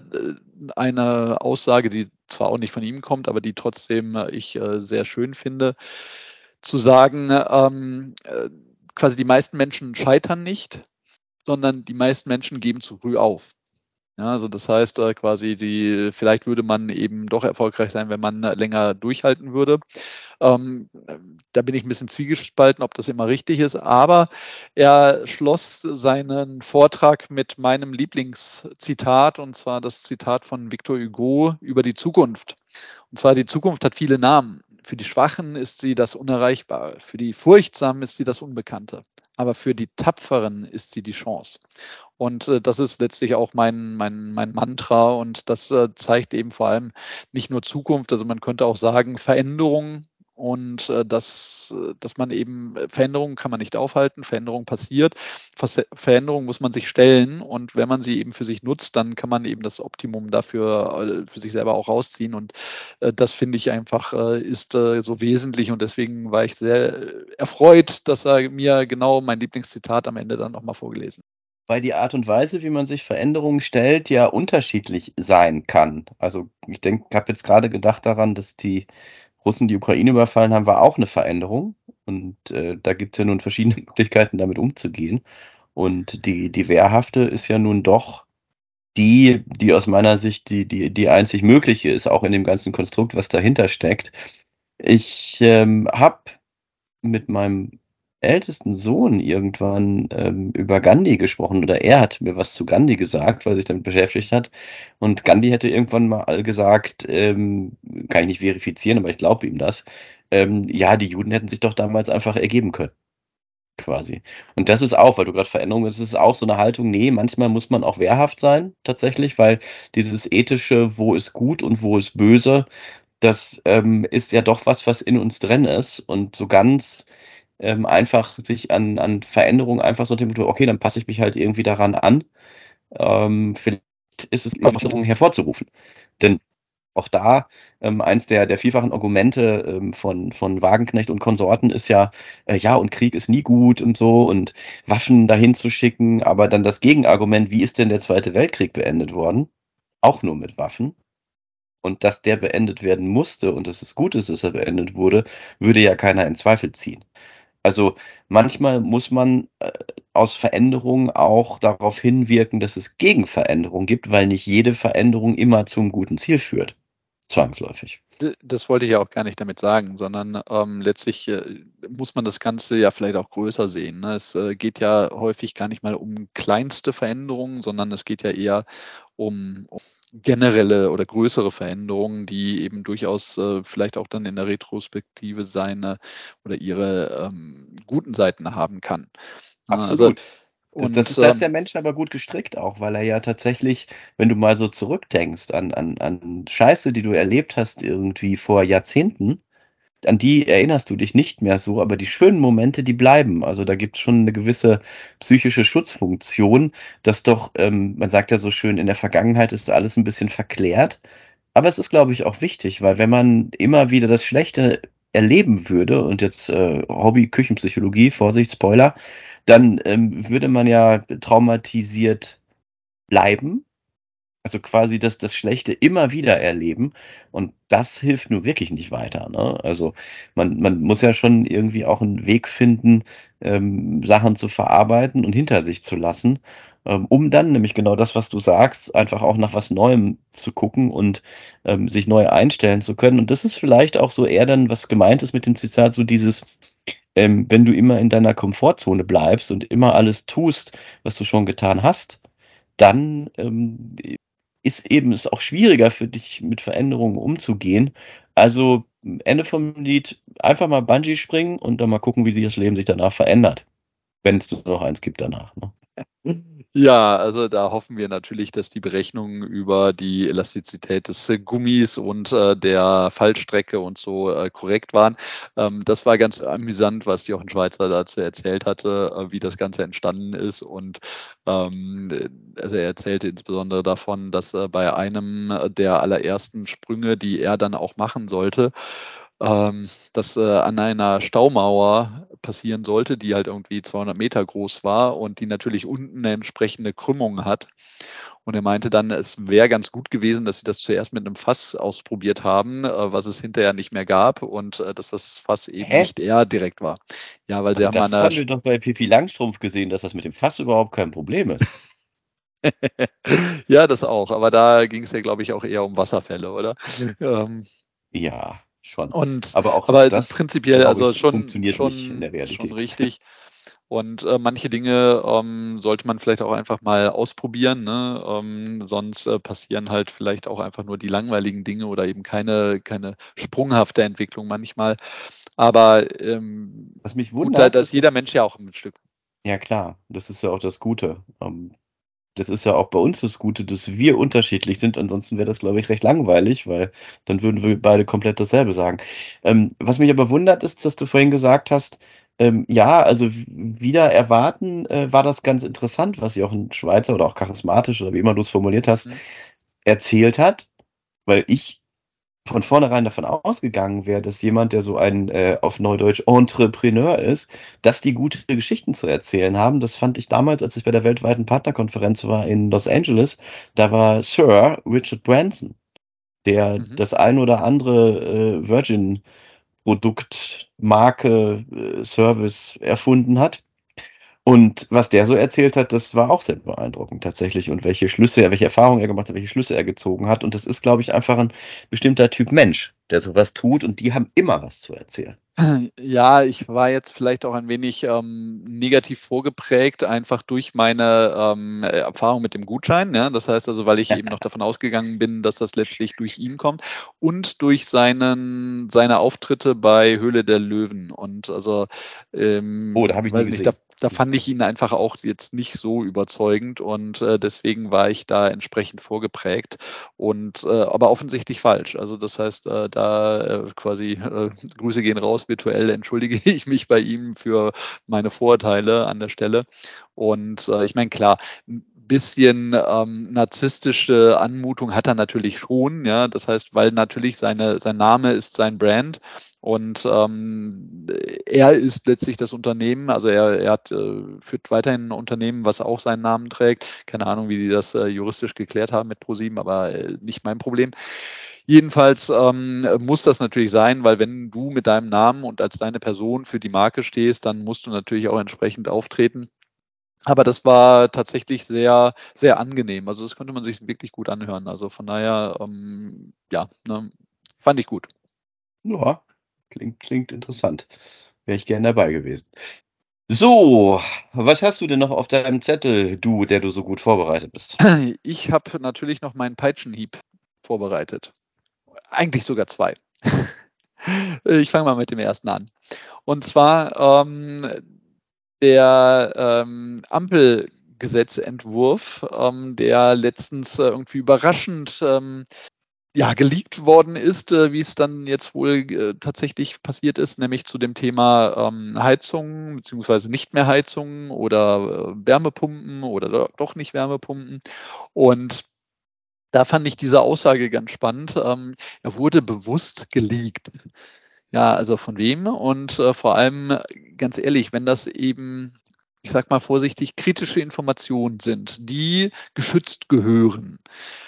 Speaker 1: eine Aussage, die zwar auch nicht von ihm kommt, aber die trotzdem äh, ich äh, sehr schön finde, zu sagen, ähm, äh, quasi die meisten Menschen scheitern nicht, sondern die meisten Menschen geben zu früh auf. Ja, also das heißt äh, quasi, die, vielleicht würde man eben doch erfolgreich sein, wenn man länger durchhalten würde. Ähm, da bin ich ein bisschen zwiegespalten, ob das immer richtig ist. Aber er schloss seinen Vortrag mit meinem Lieblingszitat, und zwar das Zitat von Victor Hugo über die Zukunft. Und zwar, die Zukunft hat viele Namen. Für die Schwachen ist sie das Unerreichbare. Für die Furchtsamen ist sie das Unbekannte aber für die Tapferen ist sie die Chance. Und äh, das ist letztlich auch mein, mein, mein Mantra und das äh, zeigt eben vor allem nicht nur Zukunft, also man könnte auch sagen Veränderung und äh, dass, dass man eben Veränderungen kann man nicht aufhalten, Veränderung passiert, Veränderung muss man sich stellen und wenn man sie eben für sich nutzt, dann kann man eben das Optimum dafür äh, für sich selber auch rausziehen und äh, das finde ich einfach äh, ist äh, so wesentlich und deswegen war ich sehr erfreut, dass er mir genau mein Lieblingszitat am Ende dann nochmal vorgelesen
Speaker 2: weil die Art und Weise, wie man sich Veränderungen stellt, ja unterschiedlich sein kann. Also ich denke, ich habe jetzt gerade gedacht daran, dass die Russen die Ukraine überfallen haben, war auch eine Veränderung. Und äh, da gibt es ja nun verschiedene Möglichkeiten, damit umzugehen. Und die, die Wehrhafte ist ja nun doch die, die aus meiner Sicht die, die, die einzig mögliche ist, auch in dem ganzen Konstrukt, was dahinter steckt. Ich ähm, habe mit meinem ältesten Sohn irgendwann ähm, über Gandhi gesprochen oder er hat mir was zu Gandhi gesagt, weil er sich damit beschäftigt hat. Und Gandhi hätte irgendwann mal gesagt, ähm, kann ich nicht verifizieren, aber ich glaube ihm das, ähm, ja, die Juden hätten sich doch damals einfach ergeben können. Quasi. Und das ist auch, weil du gerade Veränderung ist, ist auch so eine Haltung, nee, manchmal muss man auch wehrhaft sein, tatsächlich, weil dieses ethische, wo ist gut und wo ist böse, das ähm, ist ja doch was, was in uns drin ist. Und so ganz ähm, einfach sich an, an Veränderungen einfach so dem Motto, okay, dann passe ich mich halt irgendwie daran an. Ähm, vielleicht ist es Veränderungen hervorzurufen. Denn auch da ähm, eins der, der vielfachen Argumente ähm, von, von Wagenknecht und Konsorten ist ja, äh, ja, und Krieg ist nie gut und so und Waffen dahin zu schicken, aber dann das Gegenargument, wie ist denn der Zweite Weltkrieg beendet worden? Auch nur mit Waffen. Und dass der beendet werden musste und dass es gut ist, dass er beendet wurde, würde ja keiner in Zweifel ziehen. Also manchmal muss man äh, aus Veränderungen auch darauf hinwirken, dass es Gegenveränderungen gibt, weil nicht jede Veränderung immer zum guten Ziel führt. Zwangsläufig.
Speaker 1: Das wollte ich ja auch gar nicht damit sagen, sondern ähm, letztlich äh, muss man das Ganze ja vielleicht auch größer sehen. Ne? Es äh, geht ja häufig gar nicht mal um kleinste Veränderungen, sondern es geht ja eher um, um generelle oder größere Veränderungen, die eben durchaus äh, vielleicht auch dann in der Retrospektive seine oder ihre ähm, guten Seiten haben kann.
Speaker 2: Absolut. Also, das, das, ist, das ist der ähm, Mensch aber gut gestrickt auch, weil er ja tatsächlich, wenn du mal so zurückdenkst an, an, an Scheiße, die du erlebt hast irgendwie vor Jahrzehnten, an die erinnerst du dich nicht mehr so, aber die schönen Momente, die bleiben. Also da gibt es schon eine gewisse psychische Schutzfunktion, dass doch, ähm, man sagt ja so schön, in der Vergangenheit ist alles ein bisschen verklärt. Aber es ist, glaube ich, auch wichtig, weil wenn man immer wieder das Schlechte erleben würde, und jetzt äh, Hobby Küchenpsychologie, Vorsicht, Spoiler, dann ähm, würde man ja traumatisiert bleiben also quasi das, das Schlechte immer wieder erleben. Und das hilft nur wirklich nicht weiter. Ne? Also man, man muss ja schon irgendwie auch einen Weg finden, ähm, Sachen zu verarbeiten und hinter sich zu lassen, ähm, um dann nämlich genau das, was du sagst, einfach auch nach was Neuem zu gucken und ähm, sich neu einstellen zu können. Und das ist vielleicht auch so eher dann, was gemeint ist mit dem Zitat, so dieses, ähm, wenn du immer in deiner Komfortzone bleibst und immer alles tust, was du schon getan hast, dann ähm, ist eben es auch schwieriger für dich mit Veränderungen umzugehen, Also Ende vom Lied einfach mal Bungee springen und dann mal gucken, wie sich das Leben sich danach verändert. Wenn es noch eins gibt danach. Ne?
Speaker 1: Ja, also da hoffen wir natürlich, dass die Berechnungen über die Elastizität des Gummis und äh, der Fallstrecke und so äh, korrekt waren. Ähm, das war ganz amüsant, was Jochen Schweizer dazu erzählt hatte, äh, wie das Ganze entstanden ist. Und ähm, also er erzählte insbesondere davon, dass äh, bei einem der allerersten Sprünge, die er dann auch machen sollte, ähm, das äh, an einer Staumauer passieren sollte, die halt irgendwie 200 Meter groß war und die natürlich unten eine entsprechende Krümmung hat. Und er meinte dann, es wäre ganz gut gewesen, dass sie das zuerst mit einem Fass ausprobiert haben, äh, was es hinterher nicht mehr gab und äh, dass das Fass eben Hä? nicht er direkt war.
Speaker 2: Ja, weil sie haben das haben wir doch bei Pipi Langstrumpf gesehen, dass das mit dem Fass überhaupt kein Problem ist.
Speaker 1: ja, das auch. Aber da ging es ja, glaube ich, auch eher um Wasserfälle, oder?
Speaker 2: Ähm, ja schon.
Speaker 1: Und, aber auch aber das prinzipiell also schon, funktioniert schon,
Speaker 2: nicht in der Realität.
Speaker 1: schon richtig. Und äh, manche Dinge ähm, sollte man vielleicht auch einfach mal ausprobieren. Ne? Ähm, sonst äh, passieren halt vielleicht auch einfach nur die langweiligen Dinge oder eben keine, keine sprunghafte Entwicklung manchmal. Aber ähm,
Speaker 2: was mich wundert,
Speaker 1: gut, dass jeder Mensch ja auch ein Stück.
Speaker 2: Ja klar, das ist ja auch das Gute. Ähm, das ist ja auch bei uns das Gute, dass wir unterschiedlich sind. Ansonsten wäre das, glaube ich, recht langweilig, weil dann würden wir beide komplett dasselbe sagen. Ähm, was mich aber wundert, ist, dass du vorhin gesagt hast, ähm, ja, also wieder erwarten äh, war das ganz interessant, was Jochen Schweizer oder auch charismatisch oder wie immer du es formuliert hast, mhm. erzählt hat, weil ich von vornherein davon ausgegangen wäre, dass jemand, der so ein äh, auf Neudeutsch Entrepreneur ist, dass die gute Geschichten zu erzählen haben. Das fand ich damals, als ich bei der weltweiten Partnerkonferenz war in Los Angeles. Da war Sir Richard Branson, der mhm. das ein oder andere äh, Virgin Produkt, Marke, äh, Service erfunden hat. Und was der so erzählt hat, das war auch sehr beeindruckend tatsächlich. Und welche Schlüsse er, welche Erfahrungen er gemacht hat, welche Schlüsse er gezogen hat. Und das ist, glaube ich, einfach ein bestimmter Typ Mensch, der sowas tut. Und die haben immer was zu erzählen.
Speaker 1: Ja, ich war jetzt vielleicht auch ein wenig ähm, negativ vorgeprägt, einfach durch meine ähm, Erfahrung mit dem Gutschein. Ja? Das heißt also, weil ich eben noch davon ausgegangen bin, dass das letztlich durch ihn kommt und durch seinen, seine Auftritte bei Höhle der Löwen. Und also, ähm,
Speaker 2: oh, da habe ich weiß
Speaker 1: nicht, da, da, fand ich ihn einfach auch jetzt nicht so überzeugend und äh, deswegen war ich da entsprechend vorgeprägt und äh, aber offensichtlich falsch. Also das heißt, äh, da äh, quasi äh, Grüße gehen raus virtuell entschuldige ich mich bei ihm für meine Vorurteile an der Stelle. Und äh, ich meine, klar, bisschen ähm, narzisstische Anmutung hat er natürlich schon, ja. Das heißt, weil natürlich seine, sein Name ist sein Brand und ähm, er ist letztlich das Unternehmen, also er, er hat, äh, führt weiterhin ein Unternehmen, was auch seinen Namen trägt. Keine Ahnung, wie die das äh, juristisch geklärt haben mit ProSieben, aber äh, nicht mein Problem. Jedenfalls ähm, muss das natürlich sein, weil wenn du mit deinem Namen und als deine Person für die Marke stehst, dann musst du natürlich auch entsprechend auftreten. Aber das war tatsächlich sehr, sehr angenehm. Also das konnte man sich wirklich gut anhören. Also von daher, ähm, ja, ne, fand ich gut.
Speaker 2: Ja, klingt, klingt interessant. Wäre ich gern dabei gewesen. So, was hast du denn noch auf deinem Zettel, du, der du so gut vorbereitet bist?
Speaker 1: Ich habe natürlich noch meinen Peitschenhieb vorbereitet. Eigentlich sogar zwei. ich fange mal mit dem ersten an. Und zwar ähm, der ähm, Ampelgesetzentwurf, ähm, der letztens äh, irgendwie überraschend ähm, ja, geleakt worden ist, äh, wie es dann jetzt wohl äh, tatsächlich passiert ist, nämlich zu dem Thema ähm, Heizung beziehungsweise nicht mehr Heizung oder äh, Wärmepumpen oder doch nicht Wärmepumpen. Und da fand ich diese Aussage ganz spannend. Ähm, er wurde bewusst geleakt. Ja, also von wem? Und äh, vor allem, ganz ehrlich, wenn das eben, ich sag mal vorsichtig, kritische Informationen sind, die geschützt gehören,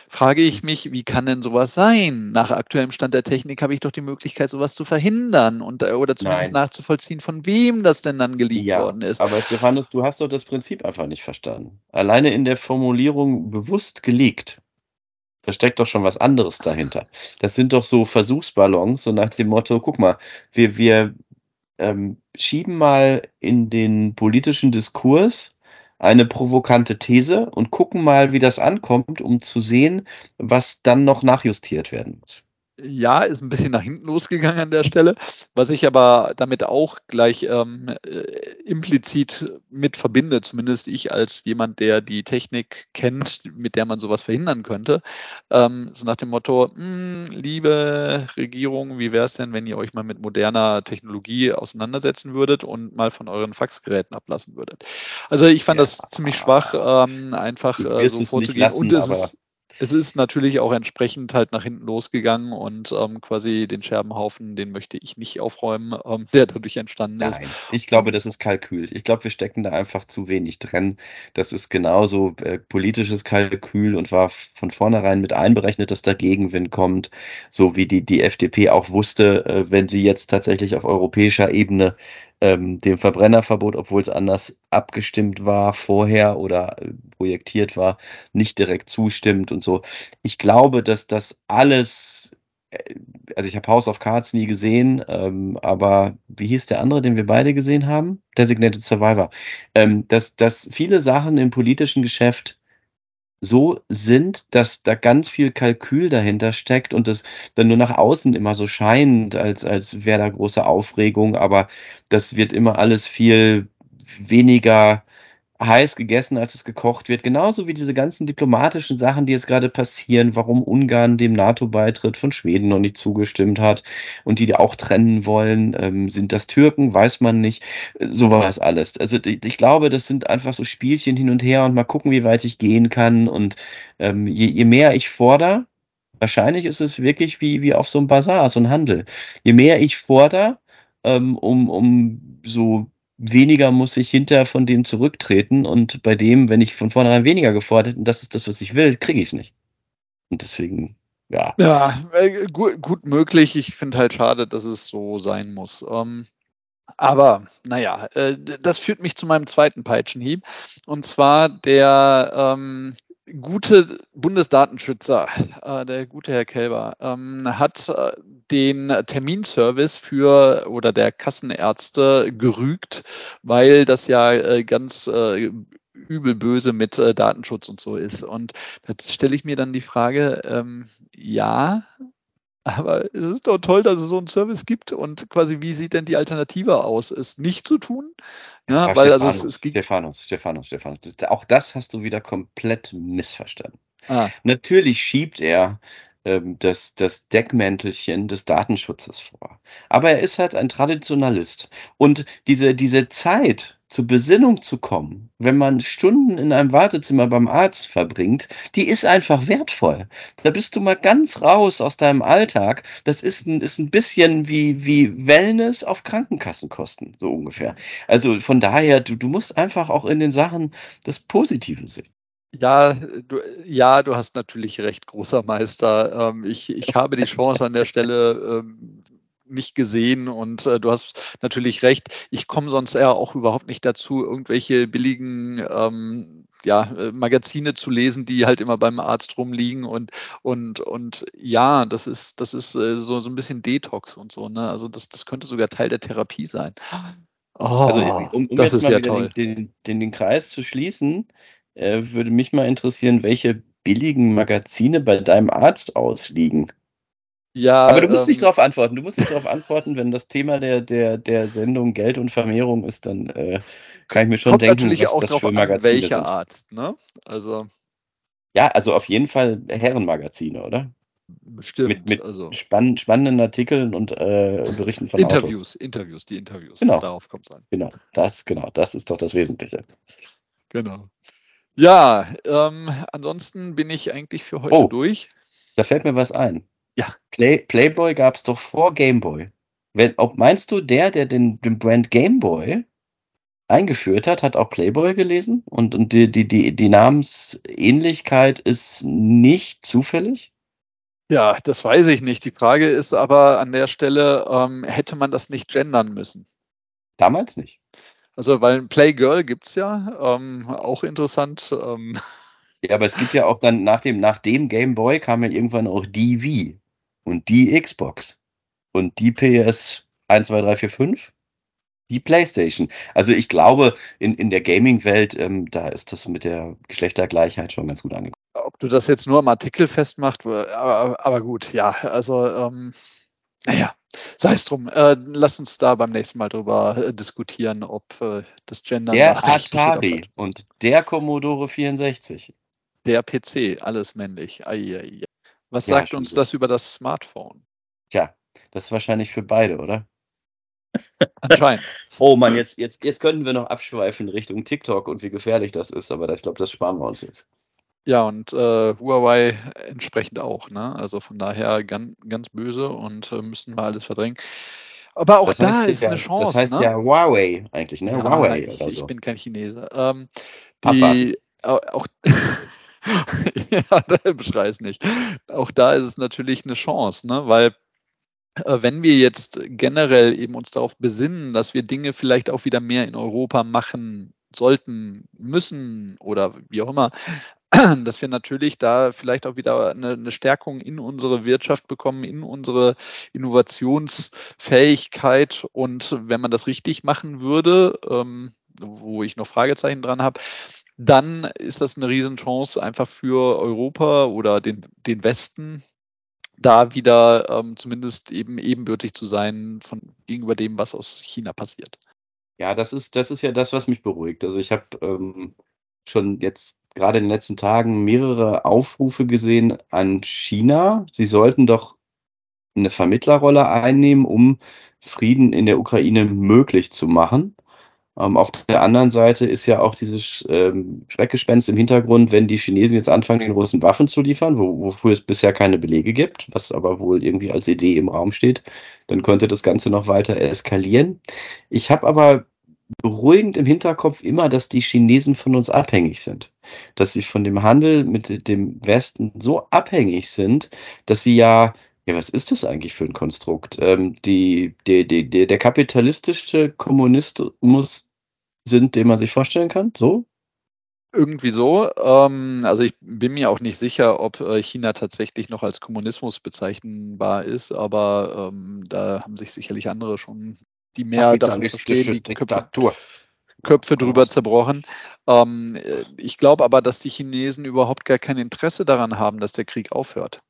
Speaker 1: frage ich mich, wie kann denn sowas sein? Nach aktuellem Stand der Technik habe ich doch die Möglichkeit, sowas zu verhindern und äh, oder zumindest Nein. nachzuvollziehen, von wem das denn dann geleakt ja, worden ist.
Speaker 2: Aber Stephanus, du hast doch das Prinzip einfach nicht verstanden. Alleine in der Formulierung bewusst geleakt da steckt doch schon was anderes dahinter. Das sind doch so Versuchsballons, so nach dem Motto, guck mal, wir, wir ähm, schieben mal in den politischen Diskurs eine provokante These und gucken mal, wie das ankommt, um zu sehen, was dann noch nachjustiert werden muss.
Speaker 1: Ja, ist ein bisschen nach hinten losgegangen an der Stelle. Was ich aber damit auch gleich ähm, äh, implizit mit verbinde, zumindest ich als jemand, der die Technik kennt, mit der man sowas verhindern könnte, ähm, so nach dem Motto, hm, liebe Regierung, wie wäre es denn, wenn ihr euch mal mit moderner Technologie auseinandersetzen würdet und mal von euren Faxgeräten ablassen würdet? Also ich fand ja, das ziemlich schwach, ähm, einfach äh, so vorzugehen. Lassen, und es ist es ist natürlich auch entsprechend halt nach hinten losgegangen und ähm, quasi den Scherbenhaufen, den möchte ich nicht aufräumen, ähm, der dadurch entstanden Nein, ist.
Speaker 2: Ich glaube, das ist Kalkül. Ich glaube, wir stecken da einfach zu wenig drin. Das ist genauso äh, politisches Kalkül und war von vornherein mit einberechnet, dass da Gegenwind kommt, so wie die, die FDP auch wusste, äh, wenn sie jetzt tatsächlich auf europäischer Ebene ähm, dem Verbrennerverbot, obwohl es anders abgestimmt war vorher oder äh, projektiert war, nicht direkt zustimmt und so. Ich glaube, dass das alles, äh, also ich habe House of Cards nie gesehen, ähm, aber wie hieß der andere, den wir beide gesehen haben? Designated Survivor. Ähm, dass, dass viele Sachen im politischen Geschäft so sind, dass da ganz viel Kalkül dahinter steckt und das dann nur nach außen immer so scheint, als, als wäre da große Aufregung, aber das wird immer alles viel weniger heiß gegessen, als es gekocht wird. Genauso wie diese ganzen diplomatischen Sachen, die jetzt gerade passieren, warum Ungarn dem NATO-Beitritt von Schweden noch nicht zugestimmt hat und die auch trennen wollen. Ähm, sind das Türken? Weiß man nicht. So war es alles. Also ich glaube, das sind einfach so Spielchen hin und her und mal gucken, wie weit ich gehen kann. Und ähm, je, je mehr ich fordere, wahrscheinlich ist es wirklich wie, wie auf so einem Bazar, so ein Handel. Je mehr ich fordere, ähm, um, um so weniger muss ich hinter von dem zurücktreten und bei dem, wenn ich von vornherein weniger gefordert und das ist das, was ich will, kriege ich es nicht. Und deswegen, ja.
Speaker 1: Ja, äh, gut, gut möglich. Ich finde halt schade, dass es so sein muss. Ähm, aber naja, äh, das führt mich zu meinem zweiten Peitschenhieb. Und zwar der ähm, gute Bundesdatenschützer, äh, der gute Herr Kelber, ähm, hat äh, den Terminservice für oder der Kassenärzte gerügt, weil das ja äh, ganz äh, übel böse mit äh, Datenschutz und so ist. Und da stelle ich mir dann die Frage, ähm, ja, aber es ist doch toll, dass es so einen Service gibt und quasi, wie sieht denn die Alternative aus, es nicht zu tun?
Speaker 2: Ja, ja weil Stephanus, also es, es ging. Stephanus, Stephanus, Stephanus. Auch das hast du wieder komplett missverstanden. Ah. Natürlich schiebt er ähm, das, das Deckmäntelchen des Datenschutzes vor. Aber er ist halt ein Traditionalist. Und diese, diese Zeit, zur Besinnung zu kommen, wenn man Stunden in einem Wartezimmer beim Arzt verbringt, die ist einfach wertvoll. Da bist du mal ganz raus aus deinem Alltag. Das ist ein, ist ein bisschen wie, wie Wellness auf Krankenkassenkosten, so ungefähr. Also von daher, du, du musst einfach auch in den Sachen das Positive sehen.
Speaker 1: Ja, du, ja, du hast natürlich recht, großer Meister. Ähm, ich, ich habe die Chance an der Stelle, ähm, nicht gesehen und äh, du hast natürlich recht. Ich komme sonst eher auch überhaupt nicht dazu, irgendwelche billigen ähm, ja, äh, Magazine zu lesen, die halt immer beim Arzt rumliegen und und und ja, das ist das ist äh, so so ein bisschen Detox und so. Ne? Also das das könnte sogar Teil der Therapie sein.
Speaker 2: Oh, also um, um das ist ja toll. Den, den, den, Kreis zu schließen, äh, würde mich mal interessieren, welche billigen Magazine bei deinem Arzt ausliegen. Ja, aber du musst ähm, nicht darauf antworten. Du musst nicht darauf antworten, wenn das Thema der, der, der Sendung Geld und Vermehrung ist, dann äh, kann ich mir schon
Speaker 1: kommt
Speaker 2: denken,
Speaker 1: natürlich was auch das für Magazine an, welcher sind. Arzt, ne? Also.
Speaker 2: Ja, also auf jeden Fall Herrenmagazine, oder?
Speaker 1: Bestimmt.
Speaker 2: Mit, mit also. spann spannenden Artikeln und äh, Berichten von
Speaker 1: Interviews,
Speaker 2: Autos.
Speaker 1: Interviews, die Interviews.
Speaker 2: Genau. Darauf kommt es an. Genau, das, genau, das ist doch das Wesentliche.
Speaker 1: Genau. Ja, ähm, ansonsten bin ich eigentlich für heute oh, durch.
Speaker 2: Da fällt mir was ein. Ja, Play, Playboy gab es doch vor Gameboy. Wenn, ob meinst du, der, der den, den Brand Gameboy eingeführt hat, hat auch Playboy gelesen? Und, und die, die, die, die Namensähnlichkeit ist nicht zufällig?
Speaker 1: Ja, das weiß ich nicht. Die Frage ist aber an der Stelle, ähm, hätte man das nicht gendern müssen?
Speaker 2: Damals nicht.
Speaker 1: Also, weil ein Playgirl gibt es ja, ähm, auch interessant. Ähm.
Speaker 2: Ja, aber es gibt ja auch dann nach dem, nach dem Game Boy kam ja irgendwann auch die Wii und die Xbox und die PS 1, 2, 3, 4, 5, die PlayStation. Also ich glaube, in, in der Gaming-Welt, ähm, da ist das mit der Geschlechtergleichheit schon ganz gut angekommen.
Speaker 1: ob du das jetzt nur am Artikel festmachst, aber, aber gut, ja, also ähm, naja, sei es drum. Äh, lass uns da beim nächsten Mal drüber äh, diskutieren, ob äh, das Gender
Speaker 2: der Atari und der Commodore 64.
Speaker 1: Der PC, alles männlich. Ai, ai, ai. Was ja, sagt uns gut. das über das Smartphone?
Speaker 2: Tja, das ist wahrscheinlich für beide, oder?
Speaker 1: Anscheinend.
Speaker 2: oh Mann, jetzt, jetzt, jetzt könnten wir noch abschweifen Richtung TikTok und wie gefährlich das ist, aber ich glaube, das sparen wir uns jetzt.
Speaker 1: Ja, und äh, Huawei entsprechend auch. Ne? Also von daher ganz, ganz böse und äh, müssen wir alles verdrängen. Aber auch das da ist ja, eine Chance.
Speaker 2: Das heißt
Speaker 1: ne?
Speaker 2: ja Huawei eigentlich, ne?
Speaker 1: Ja,
Speaker 2: Huawei
Speaker 1: ich, oder so. Ich bin kein Chinese. Ähm, die, auch, ja, beschrei es nicht. Auch da ist es natürlich eine Chance, ne? weil äh, wenn wir jetzt generell eben uns darauf besinnen, dass wir Dinge vielleicht auch wieder mehr in Europa machen sollten, müssen oder wie auch immer, dass wir natürlich da vielleicht auch wieder eine, eine, Stärkung in unsere Wirtschaft bekommen, in unsere Innovationsfähigkeit. Und wenn man das richtig machen würde, ähm, wo ich noch Fragezeichen dran habe, dann ist das eine Riesenchance einfach für Europa oder den, den Westen, da wieder ähm, zumindest eben ebenbürtig zu sein von gegenüber dem, was aus China passiert.
Speaker 2: Ja, das ist, das ist ja das, was mich beruhigt. Also ich habe ähm, schon jetzt gerade in den letzten Tagen mehrere Aufrufe gesehen an China. Sie sollten doch eine Vermittlerrolle einnehmen, um Frieden in der Ukraine möglich zu machen. Ähm, auf der anderen Seite ist ja auch dieses ähm, Schreckgespenst im Hintergrund, wenn die Chinesen jetzt anfangen, den Russen Waffen zu liefern, wo, wofür es bisher keine Belege gibt, was aber wohl irgendwie als Idee im Raum steht, dann könnte das Ganze noch weiter eskalieren. Ich habe aber beruhigend im Hinterkopf immer, dass die Chinesen von uns abhängig sind. Dass sie von dem Handel mit dem Westen so abhängig sind, dass sie ja, ja, was ist das eigentlich für ein Konstrukt? Ähm, die, die, die, der kapitalistische Kommunismus sind, den man sich vorstellen kann, so?
Speaker 1: Irgendwie so. Ähm, also ich bin mir auch nicht sicher, ob äh, China tatsächlich noch als Kommunismus bezeichnbar ist, aber ähm, da haben sich sicherlich andere schon die mehr davon verstehen, die Köpfe, Köpfe drüber zerbrochen. Ähm, ich glaube aber, dass die Chinesen überhaupt gar kein Interesse daran haben, dass der Krieg aufhört.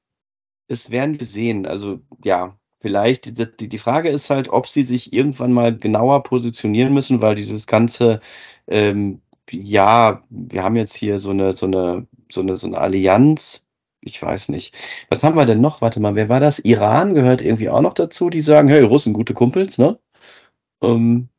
Speaker 2: Das werden wir sehen. Also ja, vielleicht, die, die Frage ist halt, ob sie sich irgendwann mal genauer positionieren müssen, weil dieses ganze, ähm, ja, wir haben jetzt hier so eine, so eine, so eine, so eine Allianz ich weiß nicht. Was haben wir denn noch? Warte mal, wer war das? Iran gehört irgendwie auch noch dazu, die sagen, hey, Russen, gute Kumpels, ne? ähm,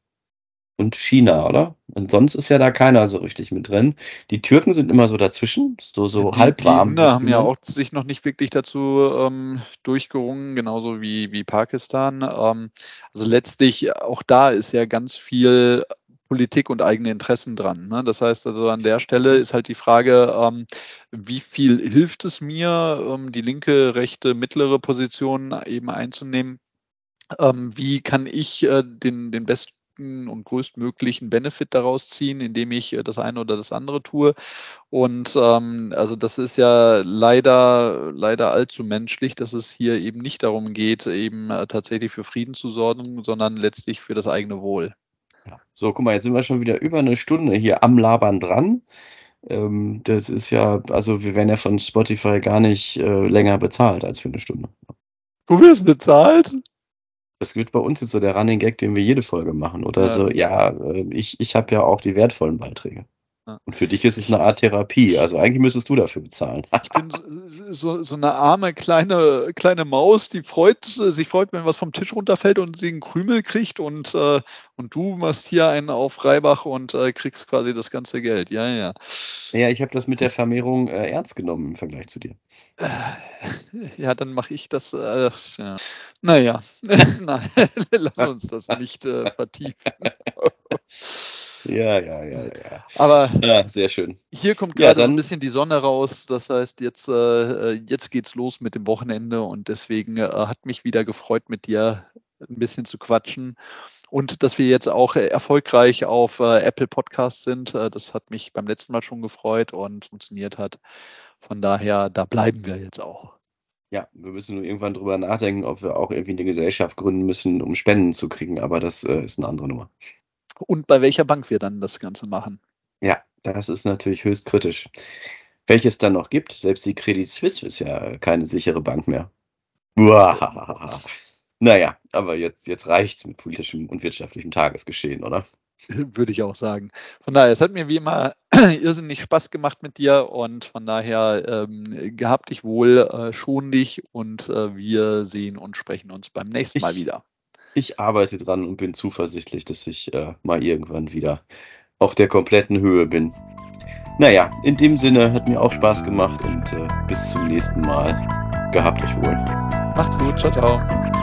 Speaker 2: und China, oder? Und sonst ist ja da keiner so richtig mit drin. Die Türken sind immer so dazwischen, so, so
Speaker 1: die,
Speaker 2: halb warm.
Speaker 1: Die Inder haben ja auch sich noch nicht wirklich dazu ähm, durchgerungen, genauso wie, wie Pakistan. Ähm, also letztlich, auch da ist ja ganz viel Politik und eigene Interessen dran. Ne? Das heißt also an der Stelle ist halt die Frage, ähm, wie viel hilft es mir, ähm, die linke, rechte, mittlere Position eben einzunehmen? ähm, wie kann ich äh, den, den besten und größtmöglichen Benefit daraus ziehen, indem ich äh, das eine oder das andere tue. Und ähm, also das ist ja leider, leider allzu menschlich, dass es hier eben nicht darum geht, eben äh, tatsächlich für Frieden zu sorgen, sondern letztlich für das eigene Wohl.
Speaker 2: So, guck mal, jetzt sind wir schon wieder über eine Stunde hier am Labern dran. Ähm, das ist ja, also wir werden ja von Spotify gar nicht äh, länger bezahlt als für eine Stunde.
Speaker 1: Du wirst bezahlt?
Speaker 2: Das wird bei uns jetzt so der Running Gag, den wir jede Folge machen. Oder ja. so, ja, äh, ich, ich habe ja auch die wertvollen Beiträge. Und für dich ist es eine Art Therapie. Also eigentlich müsstest du dafür bezahlen.
Speaker 1: ich bin so, so eine arme kleine, kleine Maus, die freut, sich freut, wenn was vom Tisch runterfällt und sie einen Krümel kriegt und, äh, und du machst hier einen auf Reibach und äh, kriegst quasi das ganze Geld. Ja, ja.
Speaker 2: Ja, ich habe das mit der Vermehrung äh, ernst genommen im Vergleich zu dir.
Speaker 1: Ja, dann mache ich das. Äh, ja. Naja, Nein, lass uns das nicht äh, vertiefen.
Speaker 2: Ja, ja, ja, ja.
Speaker 1: Aber
Speaker 2: ja, sehr schön.
Speaker 1: Hier kommt gerade ja, ein bisschen die Sonne raus. Das heißt, jetzt, äh, jetzt geht's los mit dem Wochenende und deswegen äh, hat mich wieder gefreut, mit dir ein bisschen zu quatschen. Und dass wir jetzt auch erfolgreich auf äh, Apple Podcasts sind, äh, das hat mich beim letzten Mal schon gefreut und funktioniert hat. Von daher, da bleiben wir jetzt auch.
Speaker 2: Ja, wir müssen nur irgendwann drüber nachdenken, ob wir auch irgendwie eine Gesellschaft gründen müssen, um Spenden zu kriegen, aber das äh, ist eine andere Nummer.
Speaker 1: Und bei welcher Bank wir dann das Ganze machen.
Speaker 2: Ja, das ist natürlich höchst kritisch. welches dann noch gibt. Selbst die Credit Suisse ist ja keine sichere Bank mehr. Uah. Naja, aber jetzt, jetzt reicht's mit politischem und wirtschaftlichem Tagesgeschehen, oder?
Speaker 1: Würde ich auch sagen. Von daher, es hat mir wie immer irrsinnig Spaß gemacht mit dir und von daher ähm, gehabt dich wohl, äh, schon dich und äh, wir sehen und sprechen uns beim nächsten Mal
Speaker 2: Ich-
Speaker 1: wieder.
Speaker 2: Ich arbeite dran und bin zuversichtlich, dass ich äh, mal irgendwann wieder auf der kompletten Höhe bin. Naja, in dem Sinne hat mir auch Spaß gemacht und äh, bis zum nächsten Mal. Gehabt euch wohl.
Speaker 1: Macht's gut, ciao, ciao.